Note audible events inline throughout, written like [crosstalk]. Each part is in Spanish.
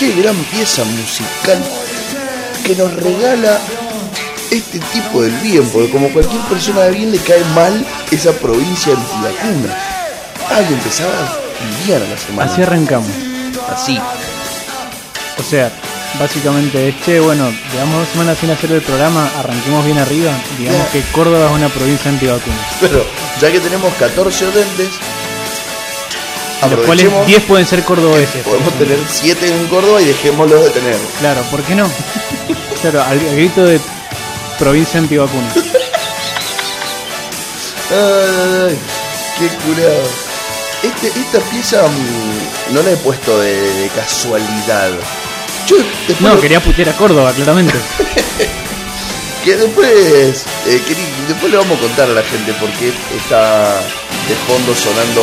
qué gran pieza musical que nos regala este tipo del bien, porque como cualquier persona de bien le cae mal esa provincia antivacuna. Alguien empezaba bien a la semana. Así arrancamos. Así. O sea, básicamente es, che, bueno, llevamos dos semanas sin hacer el programa, arranquemos bien arriba, digamos Claro. que Córdoba es una provincia antivacunas. Pero ya que tenemos 14 oyentes, De los cuales aprovechemos 10 pueden ser cordobeses. podemos tener 7 en Córdoba y dejémoslos de tener. Claro, ¿por qué no? [laughs] claro, al, al grito de provincia antivacunas. [laughs] Ay, qué curado. Este, esta pieza mm, no la he puesto de, de casualidad. Yo después, No, lo- quería putear a Córdoba, claramente. [laughs] que después, eh, después le vamos a contar a la gente por qué está de fondo sonando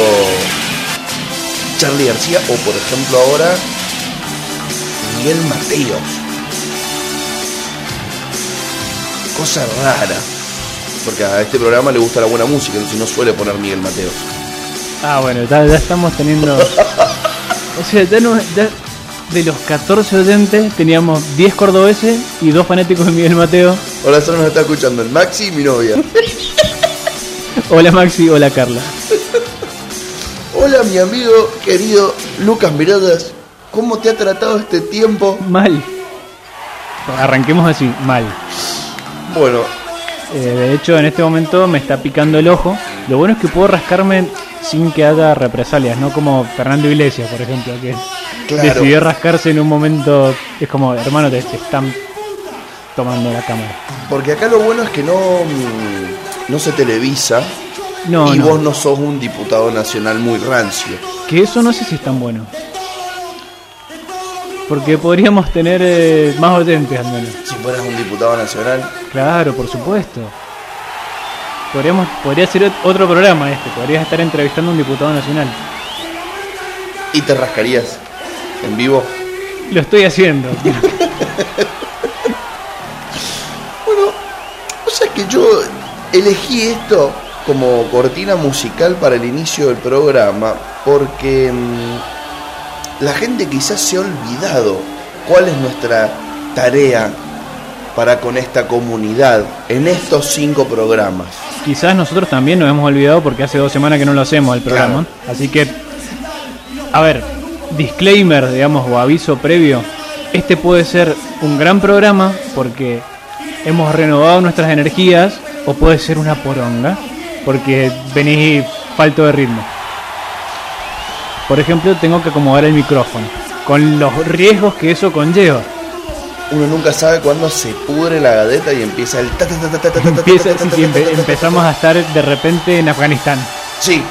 Charlie García o por ejemplo ahora Miguel Mateos. Cosa rara. Porque a este programa le gusta la buena música, entonces no suele poner Miguel Mateos. Ah, bueno, ya, ya estamos teniendo. [laughs] O sea, ya, no- ya de los 14 oyentes teníamos 10 cordobeses y 2 fanáticos de Miguel Mateo. Ahora solo nos está escuchando el Maxi y mi novia. [laughs] Hola Maxi, hola Carla. [laughs] Hola mi amigo querido Lucas Miradas, ¿cómo te ha tratado este tiempo? Mal. Arranquemos así, mal. Bueno, Eh, de hecho, en este momento me está picando el ojo. Lo bueno es que puedo rascarme sin que haya represalias, no como Fernando Iglesias, por ejemplo, que Claro. decidió rascarse en un momento. Es como, hermano, te, te están tomando la cámara. porque acá lo bueno es que no, no se televisa No, y no. vos no sos un diputado nacional muy rancio. Que eso no sé si es tan bueno. Porque podríamos tener eh, más oyentes al menos. Si fueras un diputado nacional, Claro, por supuesto. Podríamos, podría ser ot- otro programa este. Podrías estar entrevistando a un diputado nacional. y te rascarías en vivo. Lo estoy haciendo. [laughs] Bueno, o sea que yo elegí esto como cortina musical para el inicio del programa porque mm, la gente quizás se ha olvidado cuál es nuestra tarea para con esta comunidad en estos cinco programas. Quizás nosotros también nos hemos olvidado porque hace dos semanas que no lo hacemos el programa. Así que, a ver, disclaimer, digamos, o aviso previo. Este puede ser un gran programa porque hemos renovado nuestras energías o puede ser una poronga porque venís falto de ritmo. Por ejemplo, tengo que acomodar el micrófono con los riesgos que eso conlleva. Uno nunca sabe cuándo se pudre la gadeta y empieza el Empieza, empezamos a estar de repente en Afganistán. Sí.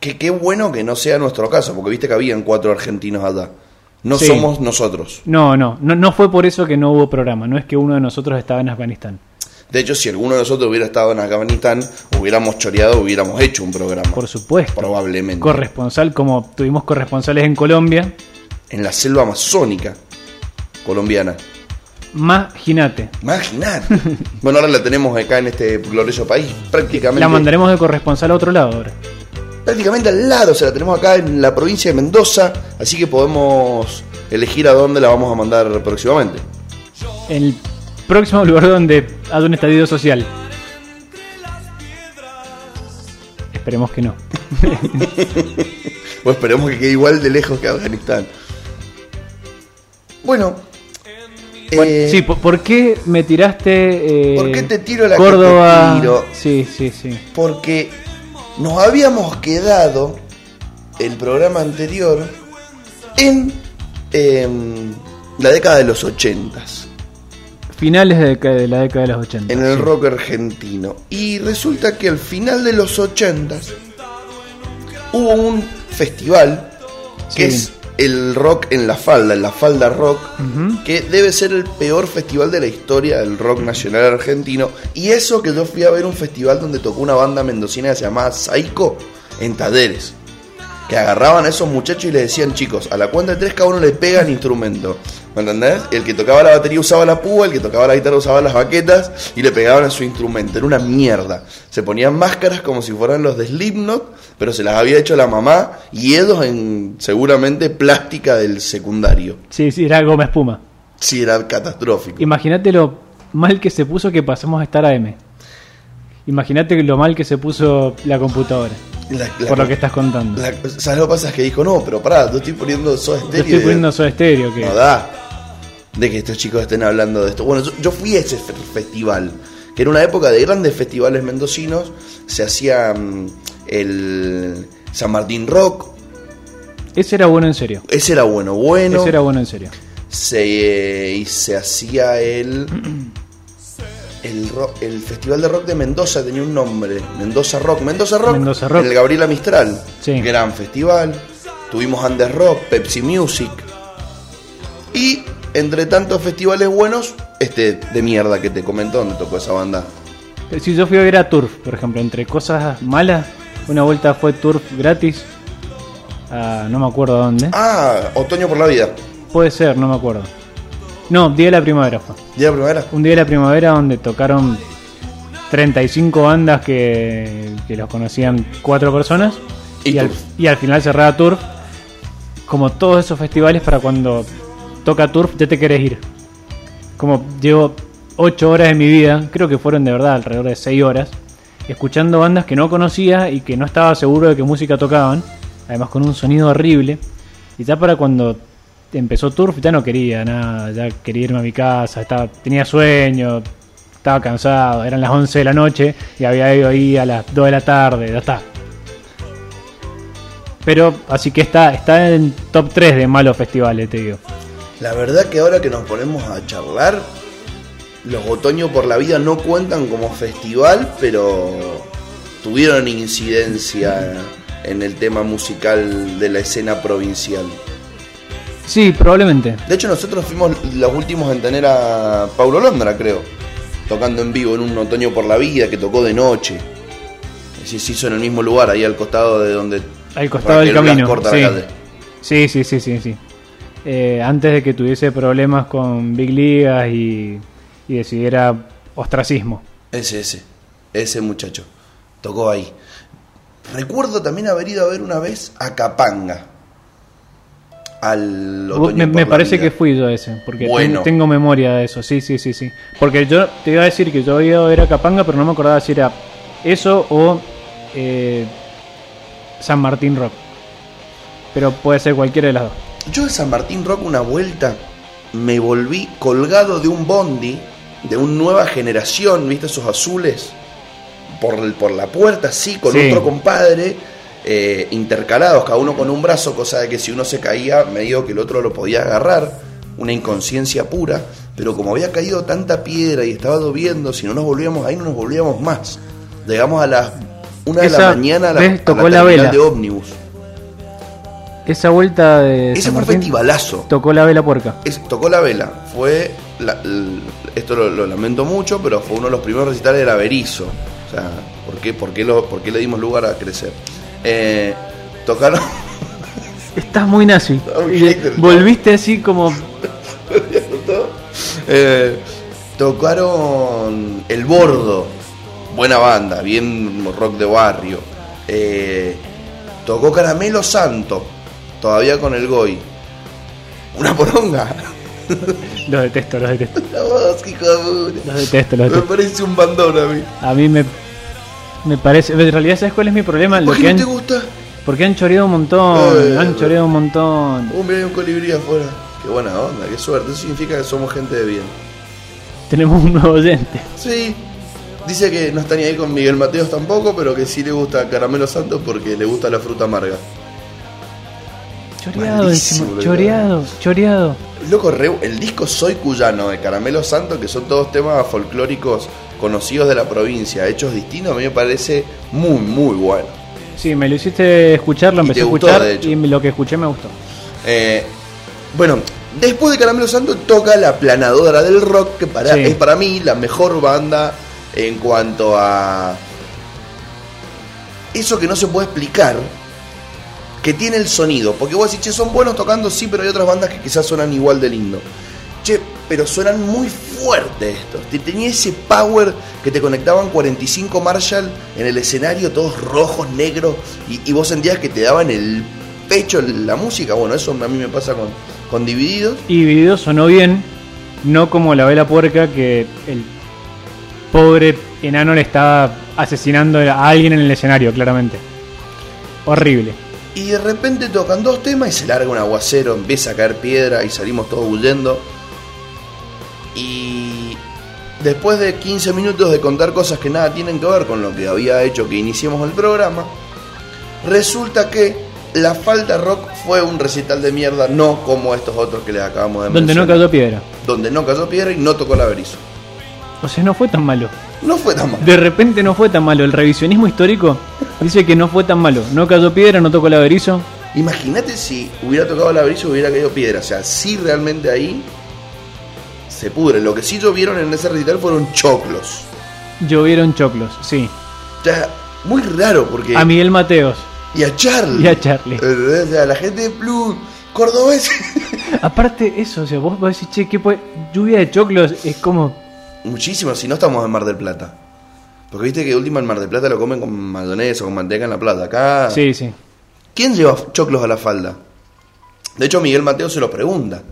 Que qué bueno que no sea nuestro caso, porque viste que habían cuatro argentinos allá. No Sí. somos nosotros. No, no, no, no fue por eso que no hubo programa, no es que uno de nosotros estaba en Afganistán. De hecho, si alguno de nosotros hubiera estado en Afganistán, hubiéramos choreado, hubiéramos hecho un programa. Por supuesto. Probablemente. Corresponsal, como tuvimos corresponsales en Colombia, En la selva amazónica colombiana. imagínate. Imagínate. [laughs] bueno, ahora la tenemos acá en este glorioso país. Prácticamente, La mandaremos de corresponsal a otro lado ahora. prácticamente al lado. O sea, la tenemos acá en la provincia de Mendoza. Así que podemos elegir a dónde la vamos a mandar próximamente. El próximo lugar donde haya un estadio social. Esperemos que no. [laughs] O esperemos que quede igual de lejos que Afganistán. Bueno. eh, sí, ¿por, por qué me tiraste eh, ¿Por qué te tiro la que Córdoba? te tiro? Sí, sí, sí. porque nos habíamos quedado el programa anterior en em, la década de los ochentas, Finales de, la década de los 80. en el sí. rock argentino. Y resulta que al final de los ochentas hubo un festival que Sí. es el rock en la falda, en la falda rock, que debe ser el peor festival de la historia del rock nacional argentino. Y eso que yo fui a ver un festival donde tocó una banda mendocina que se llamaba Psycho en Taderes. Que agarraban a esos muchachos y les decían, chicos, a la cuenta de tres cada uno le pega el instrumento. ¿Me entendés? El que tocaba la batería usaba la púa, el que tocaba la guitarra usaba las baquetas y le pegaban a su instrumento. Era una mierda. Se ponían máscaras como si fueran los de Slipknot, pero se las había hecho la mamá y Edos en seguramente plástica del secundario. Sí, sí, era goma espuma. Sí, era catastrófico. Imagínate lo mal que se puso que pasamos a estar a M. Imagínate lo mal que se puso la computadora. La- la- por lo que estás contando. la- ¿Sabes lo que pasa? Es que dijo, no, pero pará, yo estoy poniendo Soda Yo Stereo. estoy y- poniendo Soda Stereo que No da de que estos chicos estén hablando de esto. Bueno, yo, yo fui a ese fe- festival, que era una época de grandes festivales mendocinos. Se hacía mm, el San Martín Rock. ese era bueno en serio. Ese era bueno, bueno. Ese era bueno en serio. Se, eh, y se hacía el, el, el Festival de Rock de Mendoza, tenía un nombre. Mendoza Rock. Mendoza Rock. Mendoza Rock. El Gabriela Mistral. Sí. Gran festival. Tuvimos Andes Rock, Pepsi Music. Y entre tantos festivales buenos, este de mierda que te comentó donde tocó esa banda. Si yo fui a ver a Turf, por ejemplo, entre cosas malas, una vuelta fue Turf gratis. a no me acuerdo dónde. Ah, Otoño por la Vida. Puede ser, no me acuerdo. No, Día de la Primavera fue. ¿Día de la primavera? Un Día de la Primavera donde tocaron 35 bandas que, que los conocían cuatro personas. Y Y, al, y al final cerraba Turf. Como todos esos festivales para cuando toca Turf ya te querés ir. Como llevo 8 horas de mi vida, creo que fueron de verdad alrededor de 6 horas, escuchando bandas que no conocía y que no estaba seguro de qué música tocaban, además con un sonido horrible. Y ya para cuando empezó Turf ya no quería nada, ya quería irme a mi casa, estaba, tenía sueño, estaba cansado, eran las 11 de la noche y había ido ahí a las 2 de la tarde, ya está. Pero así que está, está en top 3 de malos festivales, te digo. La verdad que ahora que nos ponemos a charlar, los Otoño por la Vida no cuentan como festival, pero tuvieron incidencia en el tema musical de la escena provincial. Sí, probablemente. De hecho, nosotros fuimos los últimos en tener a Paulo Londra, creo, tocando en vivo en un Otoño por la Vida que tocó de noche. Se hizo en el mismo lugar, ahí al costado de donde Al costado del camino. corta sí. sí, sí, sí, sí, sí. Eh, antes de que tuviese problemas con Big Ligas y, y decidiera ostracismo. Ese, ese, ese muchacho. Tocó ahí. Recuerdo también haber ido a ver una vez a Capanga. Al otoño me parece que fui yo ese, porque Bueno. tengo memoria de eso, sí, sí, sí, sí. Porque yo te iba a decir que yo había ido a ver a Capanga, pero no me acordaba si era eso o eh, San Martín Rock. Pero puede ser cualquiera de las dos. Yo de San Martín Rock una vuelta me volví colgado de un bondi de una nueva generación, ¿viste esos azules? Por, por la puerta, así, con Sí. otro compadre, eh, intercalados, cada uno con un brazo, cosa de que si uno se caía, medio que el otro lo podía agarrar, una inconsciencia pura, pero como había caído tanta piedra y estaba lloviendo, si no nos volvíamos ahí, no nos volvíamos más. Llegamos a las una de la mañana a la, vez a tocó la vela. de ómnibus. Esa vuelta de Ese San fue un Martín festivalazo. tocó la vela puerca. Es- tocó la vela. Fue. la- esto lo, lo lamento mucho, pero fue uno de los primeros recitales de la Berizo. O sea, ¿por qué, por qué lo, por qué le dimos lugar a crecer? Eh, tocaron. [laughs] Estás muy nazi. volviste así como. [laughs] Eh, tocaron El Bordo. Buena banda, bien rock de barrio. Eh, tocó Caramelo Santo. Todavía con el Goy. Una poronga. [laughs] Los detesto, los detesto. La voz, hijo de puta. Los detesto, los Me detesto. parece un bandón a mí. A mí me. Me parece. En realidad, ¿sabes cuál es mi problema? Lo ¿Por que qué no han, te gusta? porque han choreado un montón. Eh, han choreado un montón. Uh, mira, hay un colibrí afuera. Qué buena onda, qué suerte. Eso significa que somos gente de bien. Tenemos un nuevo oyente. Sí. Dice que no está ni ahí con Miguel Mateos tampoco, pero que sí le gusta Caramelo Santos porque le gusta la fruta amarga. Choreado Malísimo, Choreado, choreado. Loco, re- el disco Soy Cuyano de Caramelo Santos, que son todos temas folclóricos conocidos de la provincia, hechos distintos, a mí me parece muy, muy bueno. Sí, me lo hiciste escuchar, lo Y empecé a gustó, escuchar de hecho. y lo que escuché me gustó. Eh, bueno, después de Caramelo Santo toca la planadora del rock, que para, Sí. es para mí la mejor banda en cuanto a eso que no se puede explicar, que tiene el sonido. Porque vos decís, che, son buenos tocando, sí, pero hay otras bandas que quizás suenan igual de lindo. Che, pero suenan muy fuerte estos. Te- Tenía ese power que te conectaban 45 Marshall en el escenario, todos rojos, negros, y, y vos sentías que te daban el pecho la música. Bueno, eso a mí me pasa con, con Divididos. Y Dividido sonó bien, no como la vela puerca que el pobre enano le estaba asesinando a alguien en el escenario, claramente. Horrible. Y de repente tocan dos temas y se larga un aguacero, empieza a caer piedra y salimos todos huyendo. Después de 15 minutos de contar cosas que nada tienen que ver con lo que había hecho que iniciemos el programa, resulta que la falta rock fue un recital de mierda, no como estos otros que les acabamos de Donde no mencionar. cayó piedra. Donde no cayó piedra y no tocó la berizo. O sea, no fue tan malo. No fue tan mal. De repente no fue tan malo. El revisionismo histórico dice que no fue tan malo. No cayó piedra, no tocó el averizo. Imagínate si hubiera tocado la y hubiera caído piedra. O sea, sí realmente ahí se pudre. Lo que sí llovieron en ese recital fueron choclos. Llovieron choclos, sí. O sea, muy raro porque... A Miguel Mateos. Y a Charlie. Y a Charlie. O sea, la gente de Blue, cordobés. [laughs] Aparte, eso, o sea, vos vas a decir, che, ¿qué puede? Lluvia de choclos es como. Muchísimo, si no estamos en Mar del Plata. Porque viste que última en Mar del Plata lo comen con mayonesa o con manteca en la plata. Acá... Sí, sí. ¿Quién lleva choclos a la falda? De hecho, Miguel Mateo se lo pregunta.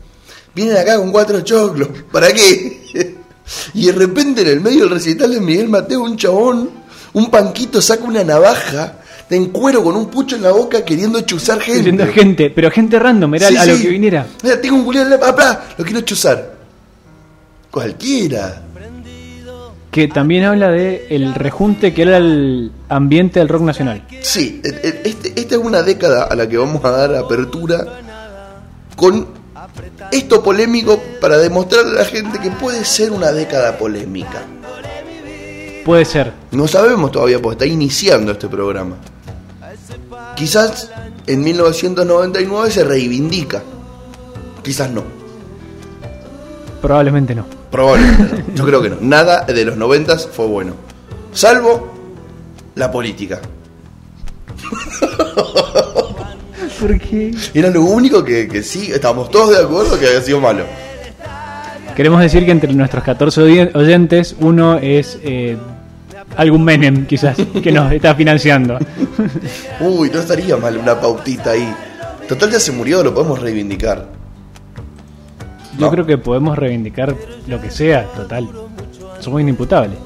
Vienen acá con cuatro choclos. ¿Para qué? [laughs] Y de repente en el medio del recital de Miguel Mateo, un chabón, un panquito saca una navaja de en cuero con un pucho en la boca queriendo chuzar gente. Diciendo gente, pero gente random, era Sí, a lo que viniera. Mira, tengo un culiado en la papá, lo quiero chuzar. Cualquiera. Que también habla de el rejunte que era el ambiente del rock nacional. Sí, e- e- este- esta es una década a la que vamos a dar apertura con esto polémico para demostrarle a la gente que puede ser una década polémica. Puede ser. No sabemos todavía porque está iniciando este programa. Quizás en 1999 se reivindica. Quizás no. Probablemente no. Probablemente no. [laughs] Yo creo que no. Nada de los 90 fue bueno. Salvo la política. [laughs] ¿Por qué? Era lo único que, que sí, estábamos todos de acuerdo que había sido malo. Queremos decir que entre nuestros 14 oyen- oyentes, uno es eh, algún Menem, quizás, que nos está financiando. [laughs] Uy, no estaría mal una pautita ahí. Total ya se murió, lo podemos reivindicar. Yo No. creo que podemos reivindicar lo que sea, total. Somos inimputables.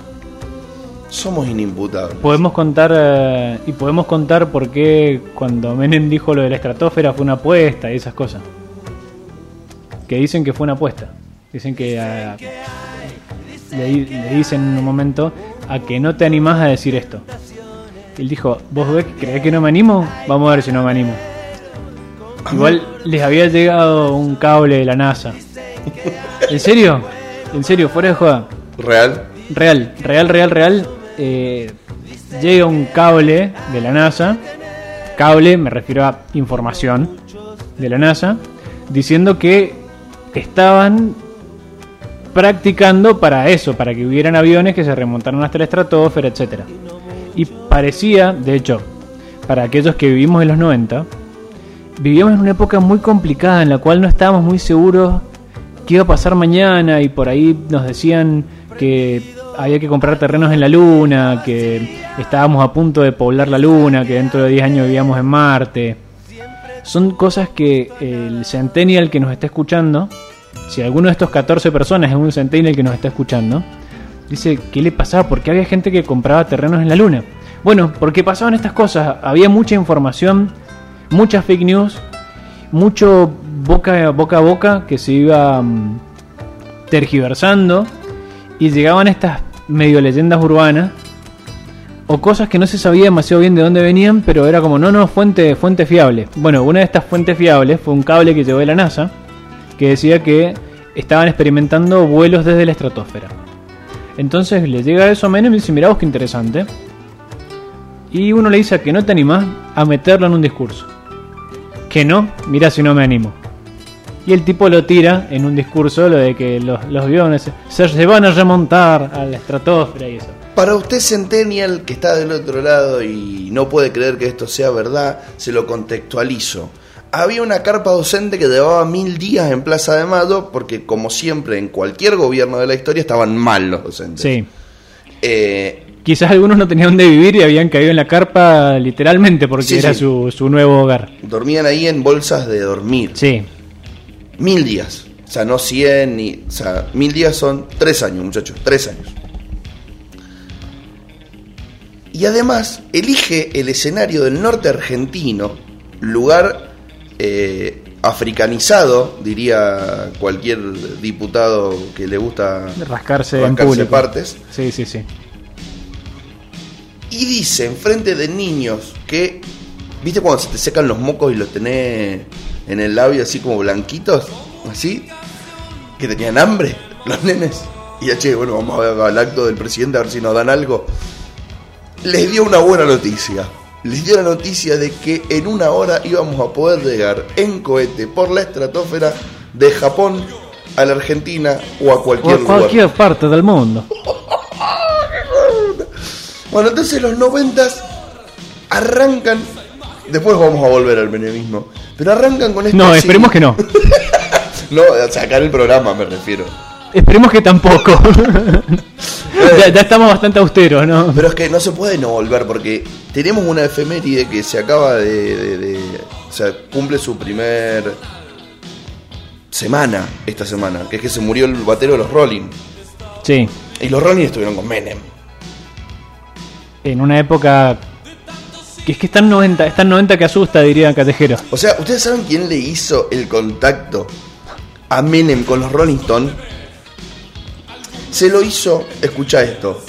Somos inimputables. Podemos contar eh, y podemos contar por qué cuando Menem dijo lo de la estratosfera fue una apuesta y esas cosas. Que dicen que fue una apuesta. Dicen que ah, le, di- le dicen en un momento a que no te animás a decir esto. Él dijo, ¿vos ves, creés que no me animo? Vamos a ver si no me animo. Igual les había llegado un cable de la NASA. ¿En serio? ¿En serio? Fuera de joda. ¿Real? Real, real, real, real. Eh, llega un cable de la NASA. Cable, me refiero a información de la NASA. Diciendo que estaban practicando para eso, para que hubieran aviones que se remontaran hasta la estratosfera, etcétera. Y parecía, de hecho, para aquellos que vivimos en los 90, vivíamos en una época muy complicada en la cual no estábamos muy seguros qué iba a pasar mañana y por ahí nos decían que había que comprar terrenos en la luna, que estábamos a punto de poblar la luna, que dentro de 10 años vivíamos en Marte. Son cosas que el centennial que nos está escuchando, si alguno de estos 14 personas es un centennial que nos está escuchando, dice, ¿qué le pasaba? ¿Por qué había gente que compraba terrenos en la luna? Bueno, porque pasaban estas cosas, había mucha información, muchas fake news, mucho boca, boca a boca que se iba mm, tergiversando y llegaban estas medio leyendas urbanas o cosas que no se sabía demasiado bien de dónde venían, pero era como, no, no, fuente, fuente fiable. Bueno, una de estas fuentes fiables fue un cable que llegó de la NASA que decía que estaban experimentando vuelos desde la estratosfera. Entonces le llega eso a Menem y dice, mirá vos qué interesante. Y uno le dice que no te animás a meterlo en un discurso. Que no, mira si no me animo. Y el tipo lo tira en un discurso, lo de que los, los aviones se, se van a remontar a la estratosfera y eso. Para usted Centennial que está del otro lado y no puede creer que esto sea verdad, se lo contextualizo. Había una carpa docente que llevaba mil días en Plaza de Mayo porque como siempre en cualquier gobierno de la historia estaban mal los docentes. Sí. Eh, Quizás algunos no tenían dónde vivir y habían caído en la carpa literalmente porque Sí, era sí. Su, su nuevo hogar. dormían ahí en bolsas de dormir. Sí. Mil días. O sea, no 100 ni... O sea, mil días son tres años, muchachos. Tres años. Y además elige el escenario del norte argentino, lugar eh, africanizado, diría cualquier diputado que le gusta Rascarse, en público. partes. Sí, sí, sí. Y dice enfrente de niños que, ¿viste cuando se te secan los mocos y los tenés en el labio así como blanquitos? Así, que tenían hambre los nenes. Y ya, che, bueno, vamos a ver al acto del presidente a ver si nos dan algo. Les dio una buena noticia. Les dio la noticia de que en una hora íbamos a poder llegar en cohete por la estratosfera de Japón a la Argentina o a O cualquier a lugar. cualquier parte del mundo. [laughs] Bueno, entonces los noventas arrancan. Después vamos a volver al menemismo. Pero arrancan con esto. No, así- esperemos que no. [laughs] No, sacar el programa me refiero. Esperemos que tampoco. [laughs] ya, ya estamos bastante austeros, ¿no? Pero es que no se puede no volver porque tenemos una efeméride que se acaba de. de- de- o sea, cumple su primer. semana esta semana. Que es que se murió el batero de los Rolling. Sí. Y los Rolling estuvieron con Menem. En una época. Que es que está en 90, está en 90 que asusta, diría Catejero. O sea, ¿ustedes saben quién le hizo el contacto a Menem con los Rolling Stones? Se lo hizo, escucha esto,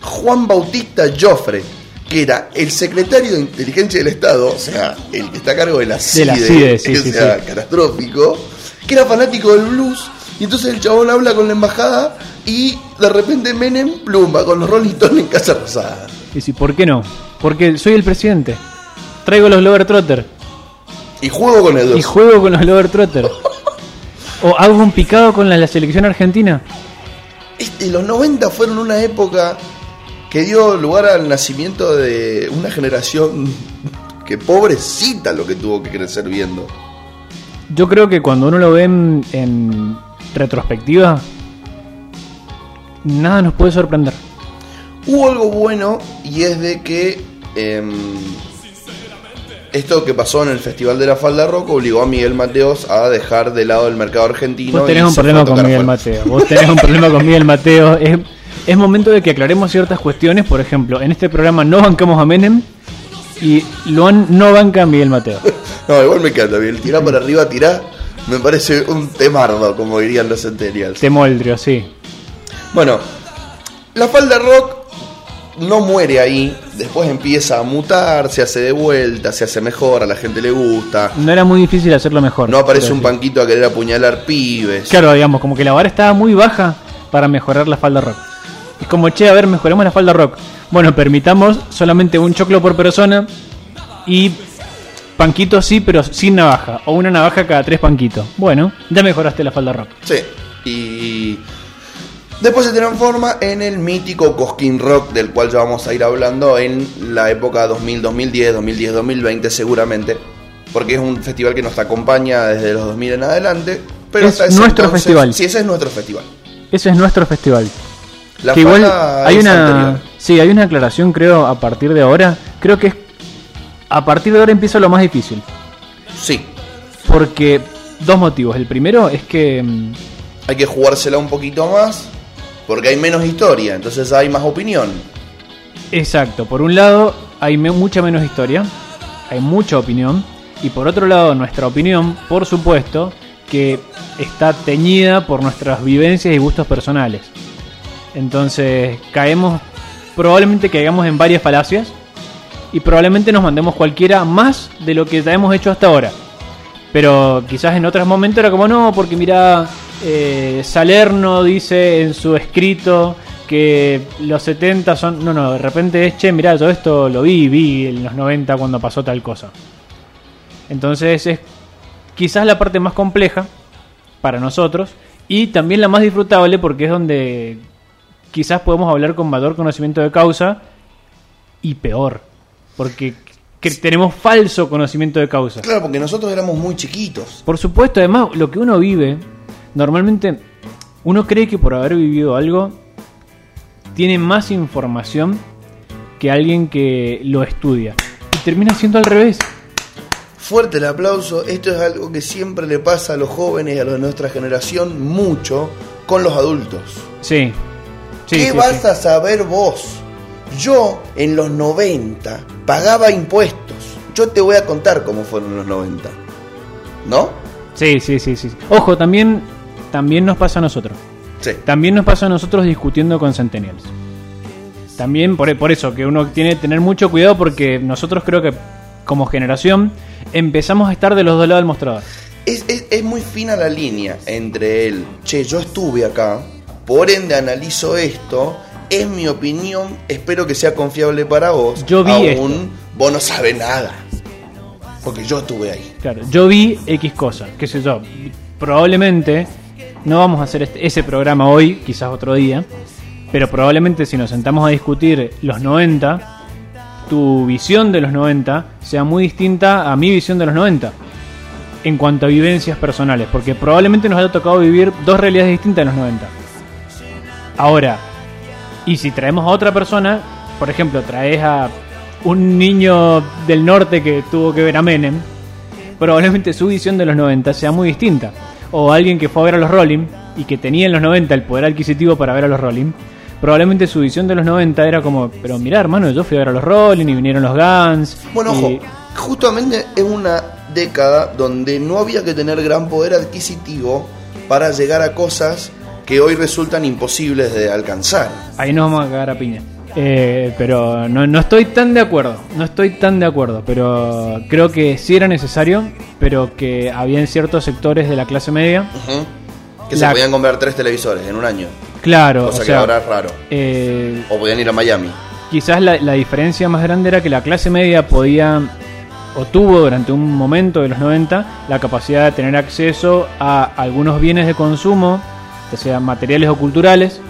Juan Bautista Joffre, que era el secretario de inteligencia del Estado, o sea, el que está a cargo de la CIDE, la CIDE, sí, o sí, sea, sí. catastrófico, que era fanático del blues, y entonces el chabón habla con la embajada y de repente Menem plumba con los Rolling Stones en Casa Rosada. Y si, ¿por qué no? Porque soy el presidente. Traigo los Lover Trotter. Y juego con el Y juego con los Lover Trotter. [laughs] O hago un picado con la, la selección argentina. Este, los 90 fueron una época que dio lugar al nacimiento de una generación que pobrecita lo que tuvo que crecer viendo. Yo creo que cuando uno lo ve en, en retrospectiva, nada nos puede sorprender. Hubo algo bueno y es de que em, esto que pasó en el Festival de la Falda Rock obligó a Miguel Mateos a dejar de lado el mercado argentino. Vos tenés un problema con Miguel afuera. Mateo. Vos tenés un problema con Miguel Mateo. Es, es momento de que aclaremos ciertas cuestiones. Por ejemplo, en este programa no bancamos a Menem y Luan no banca a Miguel Mateo. [laughs] No, igual me encanta, bien. Tirá para arriba, tirá. Me parece un temardo, como dirían los centennials. Temoldrio, sí. Bueno, la falda rock no muere ahí, después empieza a mutar, se hace de vuelta, se hace mejor, a la gente le gusta. No era muy difícil hacerlo mejor. No aparece un panquito a querer apuñalar pibes. Claro, digamos, como que la vara estaba muy baja para mejorar la falda rock. Es como, che, a ver, mejoremos la falda rock. Bueno, permitamos solamente un choclo por persona y panquito sí, pero sin navaja. O una navaja cada tres panquitos. Bueno, ya mejoraste la falda rock. Sí, y después se transforma en el mítico Cosquín Rock, del cual ya vamos a ir hablando en la época 2000, 2010, 2010, 2020 seguramente, porque es un festival que nos acompaña desde los 2000 en adelante. Pero Es nuestro entonces- festival. Sí, ese es nuestro festival. Ese es nuestro festival. La que igual hay una anterior. sí hay una aclaración creo a partir de ahora creo que es- a partir de ahora empieza lo más difícil Sí, porque dos motivos el primero es que mm, hay que jugársela un poquito más porque hay menos historia, entonces hay más opinión. exacto por un lado hay mucha menos historia hay mucha opinión y por otro lado nuestra opinión por supuesto que está teñida por nuestras vivencias y gustos personales entonces caemos probablemente caigamos en varias falacias y probablemente nos mandemos cualquiera más de lo que ya hemos hecho hasta ahora. Pero quizás en otros momentos era como no, porque mira, eh, Salerno dice en su escrito que los 70 son... No, no, de repente es, che, mira, yo esto lo vi, vi en los 90 cuando pasó tal cosa. Entonces es quizás la parte más compleja para nosotros y también la más disfrutable porque es donde quizás podemos hablar con mayor conocimiento de causa y peor, porque que tenemos falso conocimiento de causa. Claro, porque nosotros éramos muy chiquitos. Por supuesto, además, lo que uno vive, normalmente uno cree que por haber vivido algo, tiene más información que alguien que lo estudia. Y termina siendo al revés. Fuerte el aplauso, esto es algo que siempre le pasa a los jóvenes y a los de nuestra generación mucho con los adultos. Sí. sí ¿Qué sí, vas sí. a saber vos? Yo en los 90 pagaba impuestos. Yo te voy a contar cómo fueron los 90. ¿No? Sí, sí, sí, sí. Ojo, también, también nos pasa a nosotros. Sí. También nos pasa a nosotros discutiendo con Centennials. También por, por eso, que uno tiene que tener mucho cuidado porque nosotros creo que como generación empezamos a estar de los dos lados del mostrador. Es, es- es muy fina la línea entre el, che, yo estuve acá, por ende analizo esto, es mi opinión, espero que sea confiable para vos. Yo vi Aún esto. vos no sabés nada. Porque yo estuve ahí. Claro, yo vi X cosa, qué sé yo. Probablemente no vamos a hacer este- ese programa hoy, quizás otro día, pero probablemente si nos sentamos a discutir los 90, tu visión de los 90 sea muy distinta a mi visión de los 90 en cuanto a vivencias personales, porque probablemente nos haya tocado vivir dos realidades distintas en los 90. Ahora, y si traemos a otra persona, por ejemplo, traes a un niño del norte que tuvo que ver a Menem, probablemente su visión de los 90 sea muy distinta. O alguien que fue a ver a los Rolling y que tenía en los 90 el poder adquisitivo para ver a los Rolling, probablemente su visión de los 90 era como, pero mira hermano, yo fui a ver a los Rolling y vinieron los Guns. Bueno, y- ojo, justamente es una década donde no había que tener gran poder adquisitivo para llegar a cosas que hoy resultan imposibles de alcanzar. Ahí nos vamos a cagar a piña. Eh, pero no, no estoy tan de acuerdo, no estoy tan de acuerdo, pero creo que sí era necesario, pero que había ciertos sectores de la clase media. Que La- se podían comprar tres televisores en un año, claro, cosa o que sea, ahora es raro. eh, O podían ir a Miami. quizás la, la diferencia más grande era que la clase media podía o tuvo durante un momento de los 90 la capacidad de tener acceso a algunos bienes de consumo, ya sean materiales o culturales,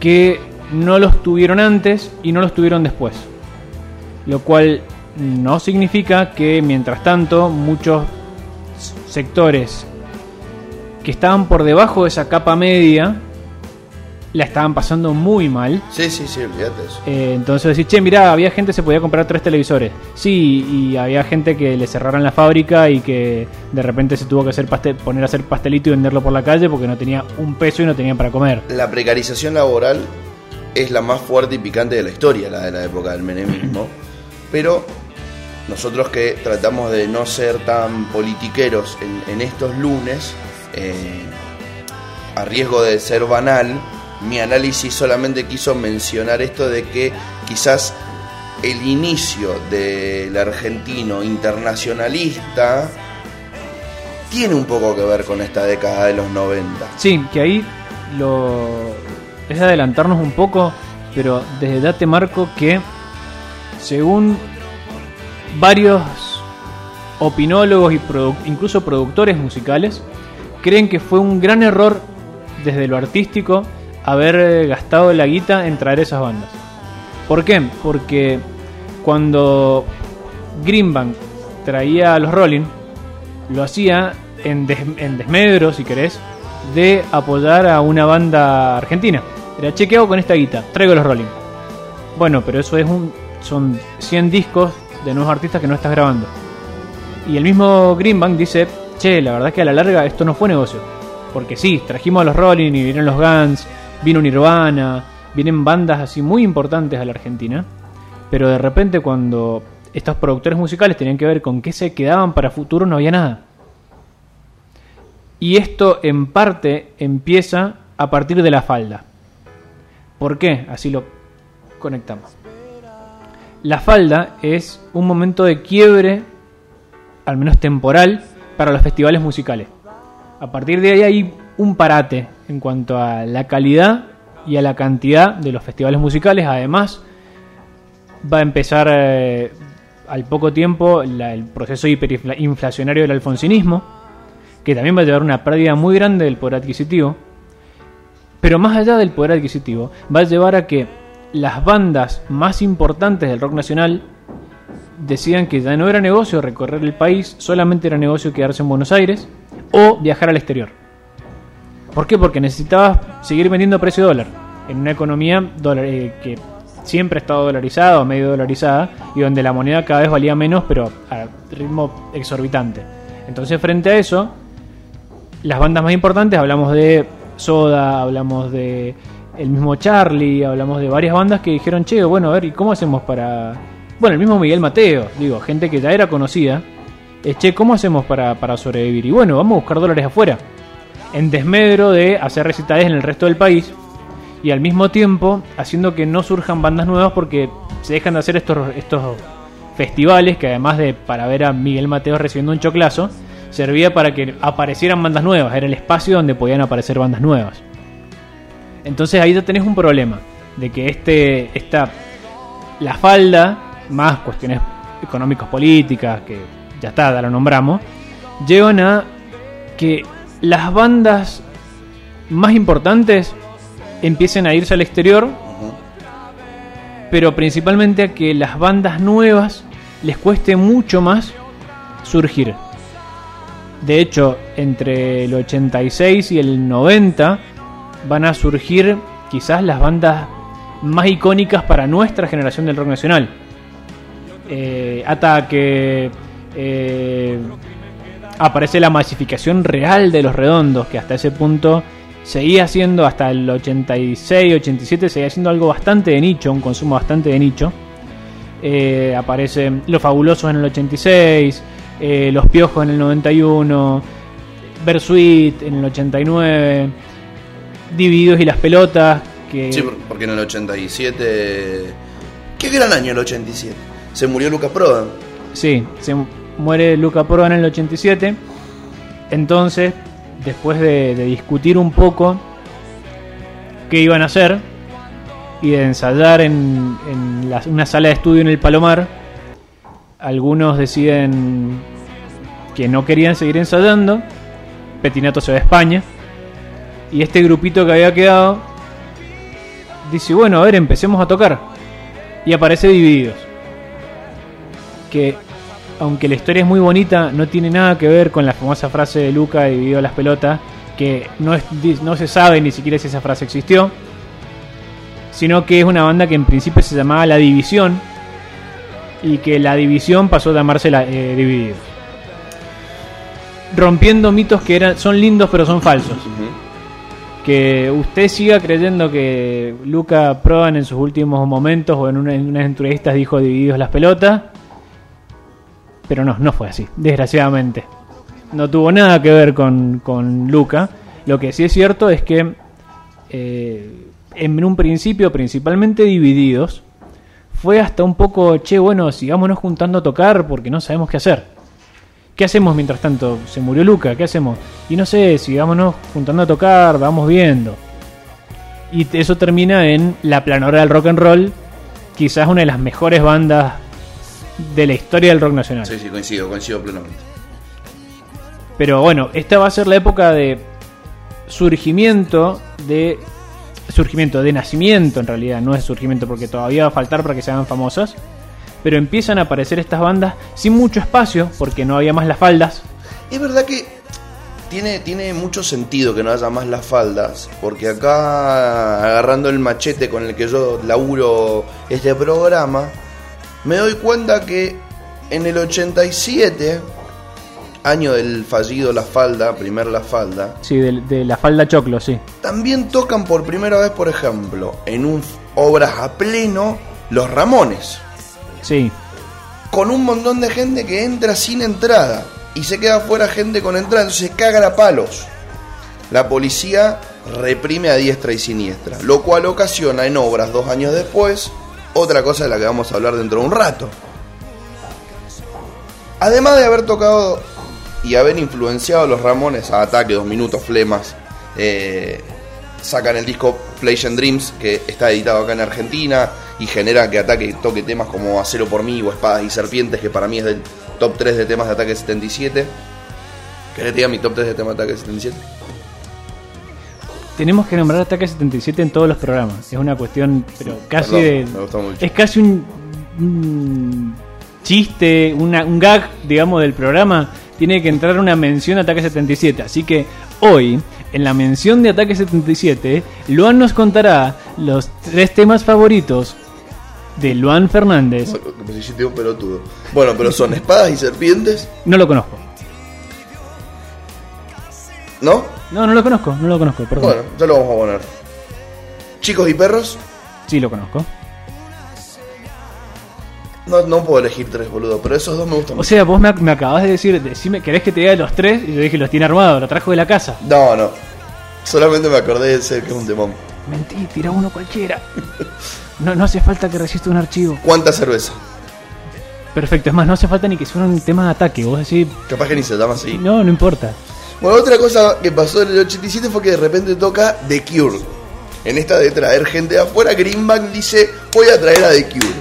que no los tuvieron antes y no los tuvieron después. Lo cual no significa que mientras tanto muchos sectores que estaban por debajo de esa capa media la estaban pasando muy mal. Sí, sí, sí, olvídate eso. Eh, entonces decís, che, mirá, había gente que se podía comprar tres televisores. Sí, y había gente que le cerraron la fábrica y que de repente se tuvo que hacer pastel, poner a hacer pastelito y venderlo por la calle porque no tenía un peso y no tenía para comer. La precarización laboral es la más fuerte y picante de la historia, la de la época del menemismo. Pero nosotros que tratamos de no ser tan politiqueros en, estos lunes, eh, a riesgo de ser banal, mi análisis solamente quiso mencionar esto de que quizás el inicio del argentino internacionalista tiene un poco que ver con esta década de los 90. Sí, que ahí lo es adelantarnos un poco, pero desde ya te marco que según varios opinólogos y incluso productores musicales creen que fue un gran error desde lo artístico haber eh, gastado la guita en traer esas bandas. ¿Por qué? Porque cuando Greenbank traía a los Rolling, lo hacía en, en desmedro, si querés, de apoyar a una banda argentina. Era chequeado con esta guita, traigo los Rolling. Bueno, pero eso es un, son 100 discos de nuevos artistas que no estás grabando. Y el mismo Greenbank dice, che, la verdad es que a la larga esto no fue negocio. Porque sí, trajimos a los Rolling y vinieron los Guns, vino Nirvana, vienen bandas así muy importantes a la Argentina. Pero de repente cuando estos productores musicales tenían que ver con qué se quedaban para futuro, no había nada. Y esto en parte empieza a partir de la falda. ¿Por qué? Así lo conectamos. La falda es un momento de quiebre, al menos temporal, para los festivales musicales. A partir de ahí hay un parate en cuanto a la calidad y a la cantidad de los festivales musicales. Además, va a empezar eh, al poco tiempo el proceso hiperinflacionario del alfonsinismo, que también va a llevar una pérdida muy grande del poder adquisitivo. Pero más allá del poder adquisitivo, va a llevar a que las bandas más importantes del rock nacional decían que ya no era negocio recorrer el país, solamente era negocio quedarse en Buenos Aires o viajar al exterior. ¿Por qué? Porque necesitabas seguir vendiendo a precio dólar, en una economía dólar, eh, que siempre ha estado dolarizada o medio dolarizada y donde la moneda cada vez valía menos, pero a ritmo exorbitante. Entonces, frente a eso, las bandas más importantes, hablamos de Soda, hablamos de el mismo Charlie, hablamos de varias bandas que dijeron, che, bueno, a ver, ¿y cómo hacemos para bueno, el mismo Miguel Mateo, digo, gente que ya era conocida. Es, che, ¿cómo hacemos para, para sobrevivir? Y bueno, vamos a buscar dólares afuera. En desmedro de hacer recitales en el resto del país. Y al mismo tiempo haciendo que no surjan bandas nuevas porque se dejan de hacer estos, estos festivales que además de para ver a Miguel Mateo recibiendo un choclazo, servía para que aparecieran bandas nuevas. Era el espacio donde podían aparecer bandas nuevas. Entonces ahí ya tenés un problema. De que este, esta, la falda más cuestiones económicas políticas, que ya está, ya lo nombramos, llevan a que las bandas más importantes empiecen a irse al exterior, pero principalmente a que las bandas nuevas les cueste mucho más surgir. De hecho, entre el 86 y el 90 van a surgir quizás las bandas más icónicas para nuestra generación del rock nacional eh, ataque, eh, aparece la masificación real de los redondos, que hasta ese punto seguía siendo, hasta el 86, 87, seguía siendo algo bastante de nicho, un consumo bastante de nicho. Eh, aparecen Los Fabulosos en el 86, eh, Los Piojos en el 91, Bersuit en el 89, Divididos y las Pelotas. Que... Sí, porque en el 87... Qué gran año el 87 se murió Luca Prodan. Sí, se muere Luca Prodan en el 87. Entonces, después de, discutir un poco qué iban a hacer y de ensayar en, una sala de estudio en el Palomar, algunos deciden que no querían seguir ensayando. Petinato se va a España. Y este grupito que había quedado dice, bueno, a ver, empecemos a tocar. Y aparece Divididos que aunque la historia es muy bonita, no tiene nada que ver con la famosa frase de Luca dividido las pelotas, que no, es, no se sabe ni siquiera si esa frase existió, sino que es una banda que en principio se llamaba La División y que la División pasó a llamarse la, eh, Divididos. Rompiendo mitos que eran, son lindos pero son falsos. Que usted siga creyendo que Luca Prodan en sus últimos momentos o en, una, en unas entrevistas dijo divididos las pelotas pero no, no fue así, desgraciadamente. No tuvo nada que ver con, con Luca. Lo que sí es cierto es que eh, en un principio, principalmente divididos, fue hasta un poco, che, bueno, sigámonos juntando a tocar porque no sabemos qué hacer. ¿Qué hacemos mientras tanto? Se murió Luca, ¿qué hacemos? Y no sé, sigámonos juntando a tocar, vamos viendo. Y eso termina en la planora del rock and roll, quizás una de las mejores bandas de la historia del rock nacional. Sí, sí, coincido, coincido plenamente. Pero bueno, esta va a ser la época de surgimiento de surgimiento de nacimiento en realidad, no es surgimiento porque todavía va a faltar para que se hagan famosas, pero empiezan a aparecer estas bandas sin mucho espacio porque no había más las faldas. Es verdad que tiene, tiene mucho sentido que no haya más las faldas, porque acá agarrando el machete con el que yo laburo este programa, me doy cuenta que en el 87, año del fallido La Falda, primer La Falda. Sí, de, La Falda Choclo, sí. También tocan por primera vez, por ejemplo, en un obras a pleno, Los Ramones. Sí. Con un montón de gente que entra sin entrada y se queda fuera gente con entrada, entonces se cagan a palos. La policía reprime a diestra y siniestra, lo cual ocasiona en obras dos años después otra cosa de la que vamos a hablar dentro de un rato. Además de haber tocado y haber influenciado a los Ramones a ataque, dos minutos, flemas, eh, sacan el disco Play and Dreams, que está editado acá en Argentina, y genera que Ataque toque temas como Acero por mí o Espadas y Serpientes, que para mí es del top 3 de temas de Ataque 77. ¿Querés que diga mi top 3 de temas de Ataque 77? tenemos que nombrar Ataque 77 en todos los programas. Es una cuestión, pero casi Perdón, de. Es casi un, un chiste, una- un gag, digamos, del programa. Tiene que entrar una mención a Ataque 77. Así que hoy, en la mención de Ataque 77, Luan nos contará los tres temas favoritos de Luan Fernández. Me hiciste un pelotudo. Bueno, pero son espadas y serpientes, No lo conozco. ¿no? No, no lo conozco, no lo conozco, perdón. Bueno, ya lo vamos a poner. Chicos y perros, Sí lo conozco. No, no puedo elegir tres, boludo, pero esos dos me gustan O mucho. sea, vos me, me acabas de decir, decime, ¿querés que te diga los tres? Y yo dije, los tiene armados, lo trajo de la casa. No, no. Solamente me acordé de ese que es un temón. Mentí, tira uno cualquiera. [laughs] No, no hace falta que resista un archivo. ¿Cuánta cerveza? Perfecto, es más, no hace falta ni que sea un tema de ataque. Vos decís, Capaz que ni se llama así. no, no importa. Bueno, otra cosa que pasó en el 87 fue que de repente toca The Cure. En esta de traer gente de afuera, Greenbank dice, voy a traer a The Cure.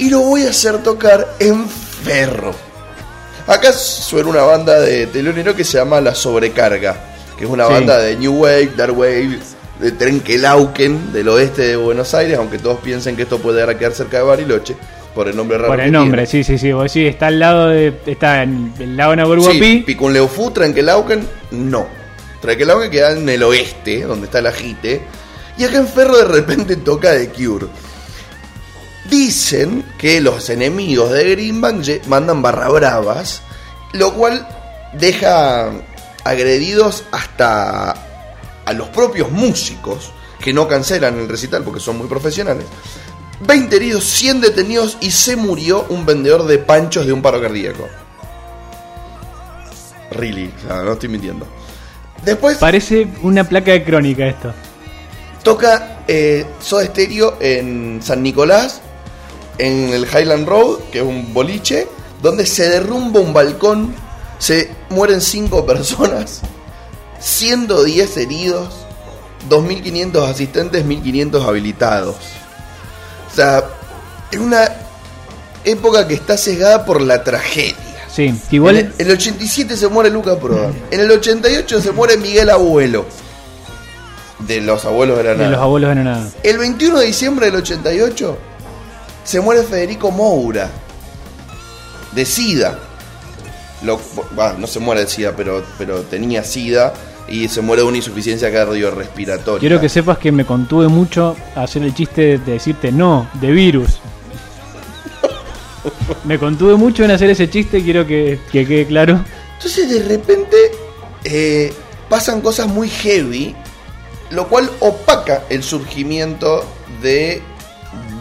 Y lo voy a hacer tocar en ferro. Acá suena una banda de telonero que se llama La Sobrecarga, que es una Sí. banda de New Wave, Dark Wave, de Trenquelauquen, del oeste de Buenos Aires, aunque todos piensen que esto puede quedar cerca de Bariloche, por el nombre raro Por el nombre, tiene. sí, sí, sí. Vos decís, está al lado de. Está en el lago Sí, Nahuelhuapi. Picunleufu, Trenquelauquen, no. Trenquelauquen queda en el oeste, donde está la Jite. Y acá en Ferro de repente toca The Cure. Dicen que los enemigos de Greenbank mandan barra bravas, lo cual deja agredidos hasta a los propios músicos, que no cancelan el recital porque son muy profesionales. 20 heridos, 100 detenidos y se murió un vendedor de panchos de un paro cardíaco. Really, o sea, no estoy mintiendo. Después Parece una placa de crónica esto. toca eh, Soda Stereo en San Nicolás, en el Highland Road, que es un boliche, donde se derrumba un balcón, se mueren 5 [laughs] personas, 110 heridos, 2.500 asistentes, 1.500 habilitados. O sea, es una época que está sesgada por la tragedia. Sí, igual. En el, el 87 se muere Lucas Prodan. En el 88 se muere Miguel Abuelo. De los abuelos de la de nada. los abuelos de nada. El 21 de diciembre del 88 se muere Federico Moura. De SIDA. Lo- bah, no se muere de SIDA, pero, pero tenía SIDA y se muere de una insuficiencia cardiorrespiratoria. Quiero que sepas que me contuve mucho hacer el chiste de decirte no, de virus. [laughs] Me contuve mucho en hacer ese chiste, quiero que, que quede claro. Entonces de repente eh, pasan cosas muy heavy, lo cual opaca el surgimiento de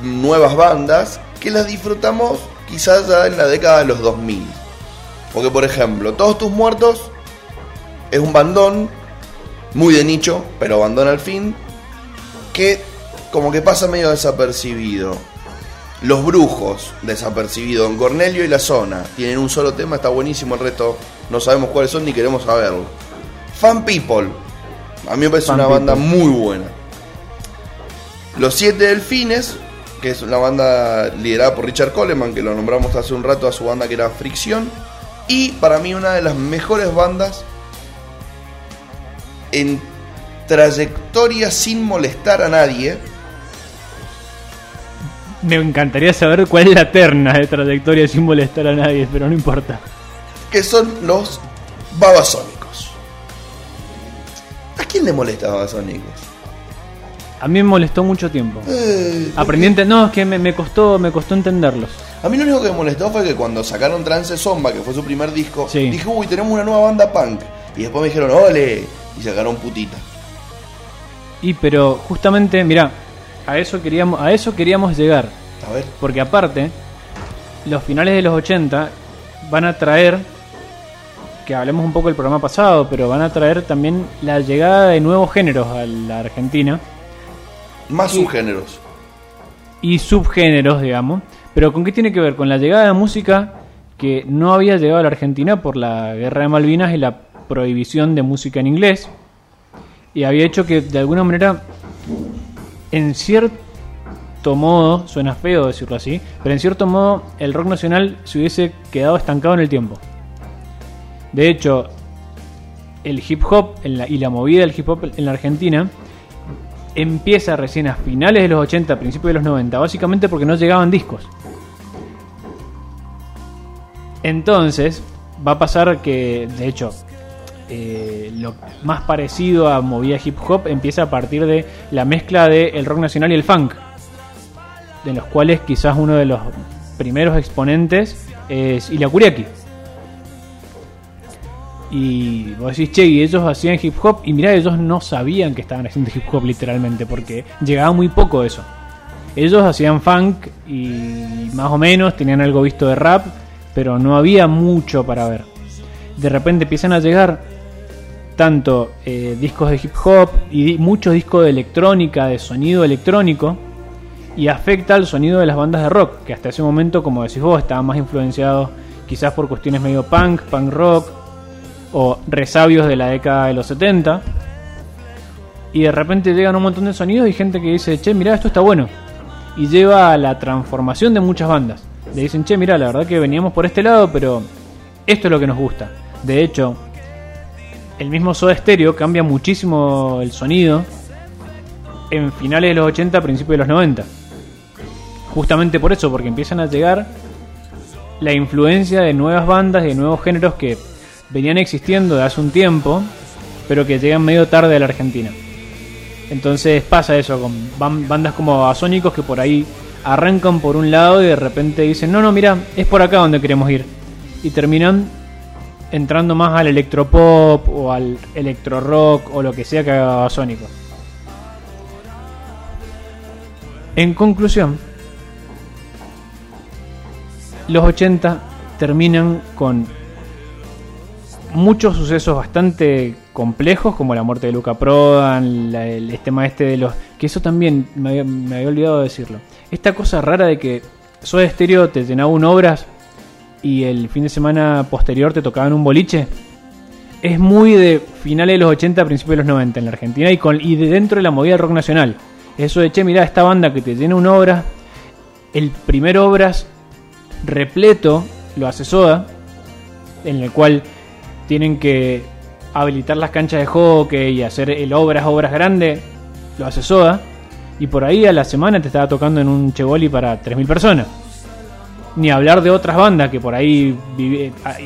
nuevas bandas que las disfrutamos quizás ya en la década de los 2000. Porque por ejemplo, Todos tus muertos es un bandón muy de nicho, pero bandón al fin, que como que pasa medio desapercibido. Los brujos, desapercibido. En Cornelio y la zona tienen un solo tema, está buenísimo. El resto no sabemos cuáles son ni queremos saberlo. Fan People, a mí me parece Fan una banda muy buena. Los Siete Delfines, que es una banda liderada por Richard Coleman, que lo nombramos hace un rato a su banda que era Fricción. Y para mí una de las mejores bandas en trayectoria sin molestar a nadie. Me encantaría saber cuál es la terna de trayectoria sin molestar a nadie, pero no importa. que son los babasónicos. ¿A quién le molesta babasónicos? A mí me molestó mucho tiempo. Eh, Aprendí no, es que me, me costó, me costó entenderlos. a mí lo único que me molestó fue que cuando sacaron Trance Zomba, que fue su primer disco, Sí. dije, uy, tenemos una nueva banda punk. Y después me dijeron, ole, y sacaron putita. Y pero justamente, mira, a eso queríamos, a eso queríamos llegar, A ver, porque aparte los finales de los 80 van a traer que hablemos un poco del programa pasado, pero van a traer también la llegada de nuevos géneros a la Argentina más subgéneros. y subgéneros, digamos. Pero ¿con qué tiene que ver? Con la llegada de música que no había llegado a la Argentina por la guerra de Malvinas y la prohibición de música en inglés. Y había hecho que de alguna manera, en cierto modo, suena feo decirlo así, pero en cierto modo el rock nacional se hubiese quedado estancado en el tiempo. De hecho, el hip hop en la- y la movida del hip hop en la Argentina empieza recién a finales de los 80, principios de los 90, básicamente porque no llegaban discos. Entonces, va a pasar que, de hecho, eh, lo más parecido a movida hip hop empieza a partir de la mezcla del el rock nacional y el funk, de los cuales quizás uno de los primeros exponentes es Ila Kuriaki. Y vos decís, che, y ellos hacían hip hop, y mirá, ellos no sabían que estaban haciendo hip hop literalmente, porque llegaba muy poco eso. Ellos hacían funk y más o menos tenían algo visto de rap, pero no había mucho para ver. De repente empiezan a llegar tanto eh, discos de hip hop y muchos discos de electrónica, de sonido electrónico, y afecta al sonido de las bandas de rock, que hasta ese momento, como decís vos, estaban más influenciados quizás por cuestiones medio punk, punk rock, o resabios de la década de los 70. Y de repente llegan un montón de sonidos y gente que dice, che, mira, esto está bueno. Y lleva a la transformación de muchas bandas. Le dicen, che, mira, la verdad que veníamos por este lado, pero esto es lo que nos gusta. De hecho, el mismo Soda Stereo cambia muchísimo el sonido en finales de los 80, principios de los 90. Justamente por eso, porque empiezan a llegar la influencia de nuevas bandas, de nuevos géneros que venían existiendo de hace un tiempo, pero que llegan medio tarde a la Argentina. Entonces pasa eso con bandas como Asónicos que por ahí arrancan por un lado y de repente dicen, no, no, mira, es por acá donde queremos ir. Y terminan entrando más al electropop o al electro rock o lo que sea que haga Basónicos. En conclusión, los 80 terminan con muchos sucesos bastante complejos, como la muerte de Luca Prodan, el, tema este de los... que eso también me había, olvidado de decirlo. Esta cosa rara de que Soda Stereo te llenaba un obras y el fin de semana posterior te tocaban un boliche. Es muy de finales de los 80, principios de los 90 en la Argentina y, con, y de dentro de la movida rock nacional. Eso de, che, mira, esta banda que te llena un obras, el primer obras repleto lo hace Soda, en el cual tienen que habilitar las canchas de hockey y hacer el obras, obras grandes, lo hace Soda. Y por ahí a la semana te estaba tocando en un Chevoli para 3.000 personas. Ni hablar de otras bandas que por ahí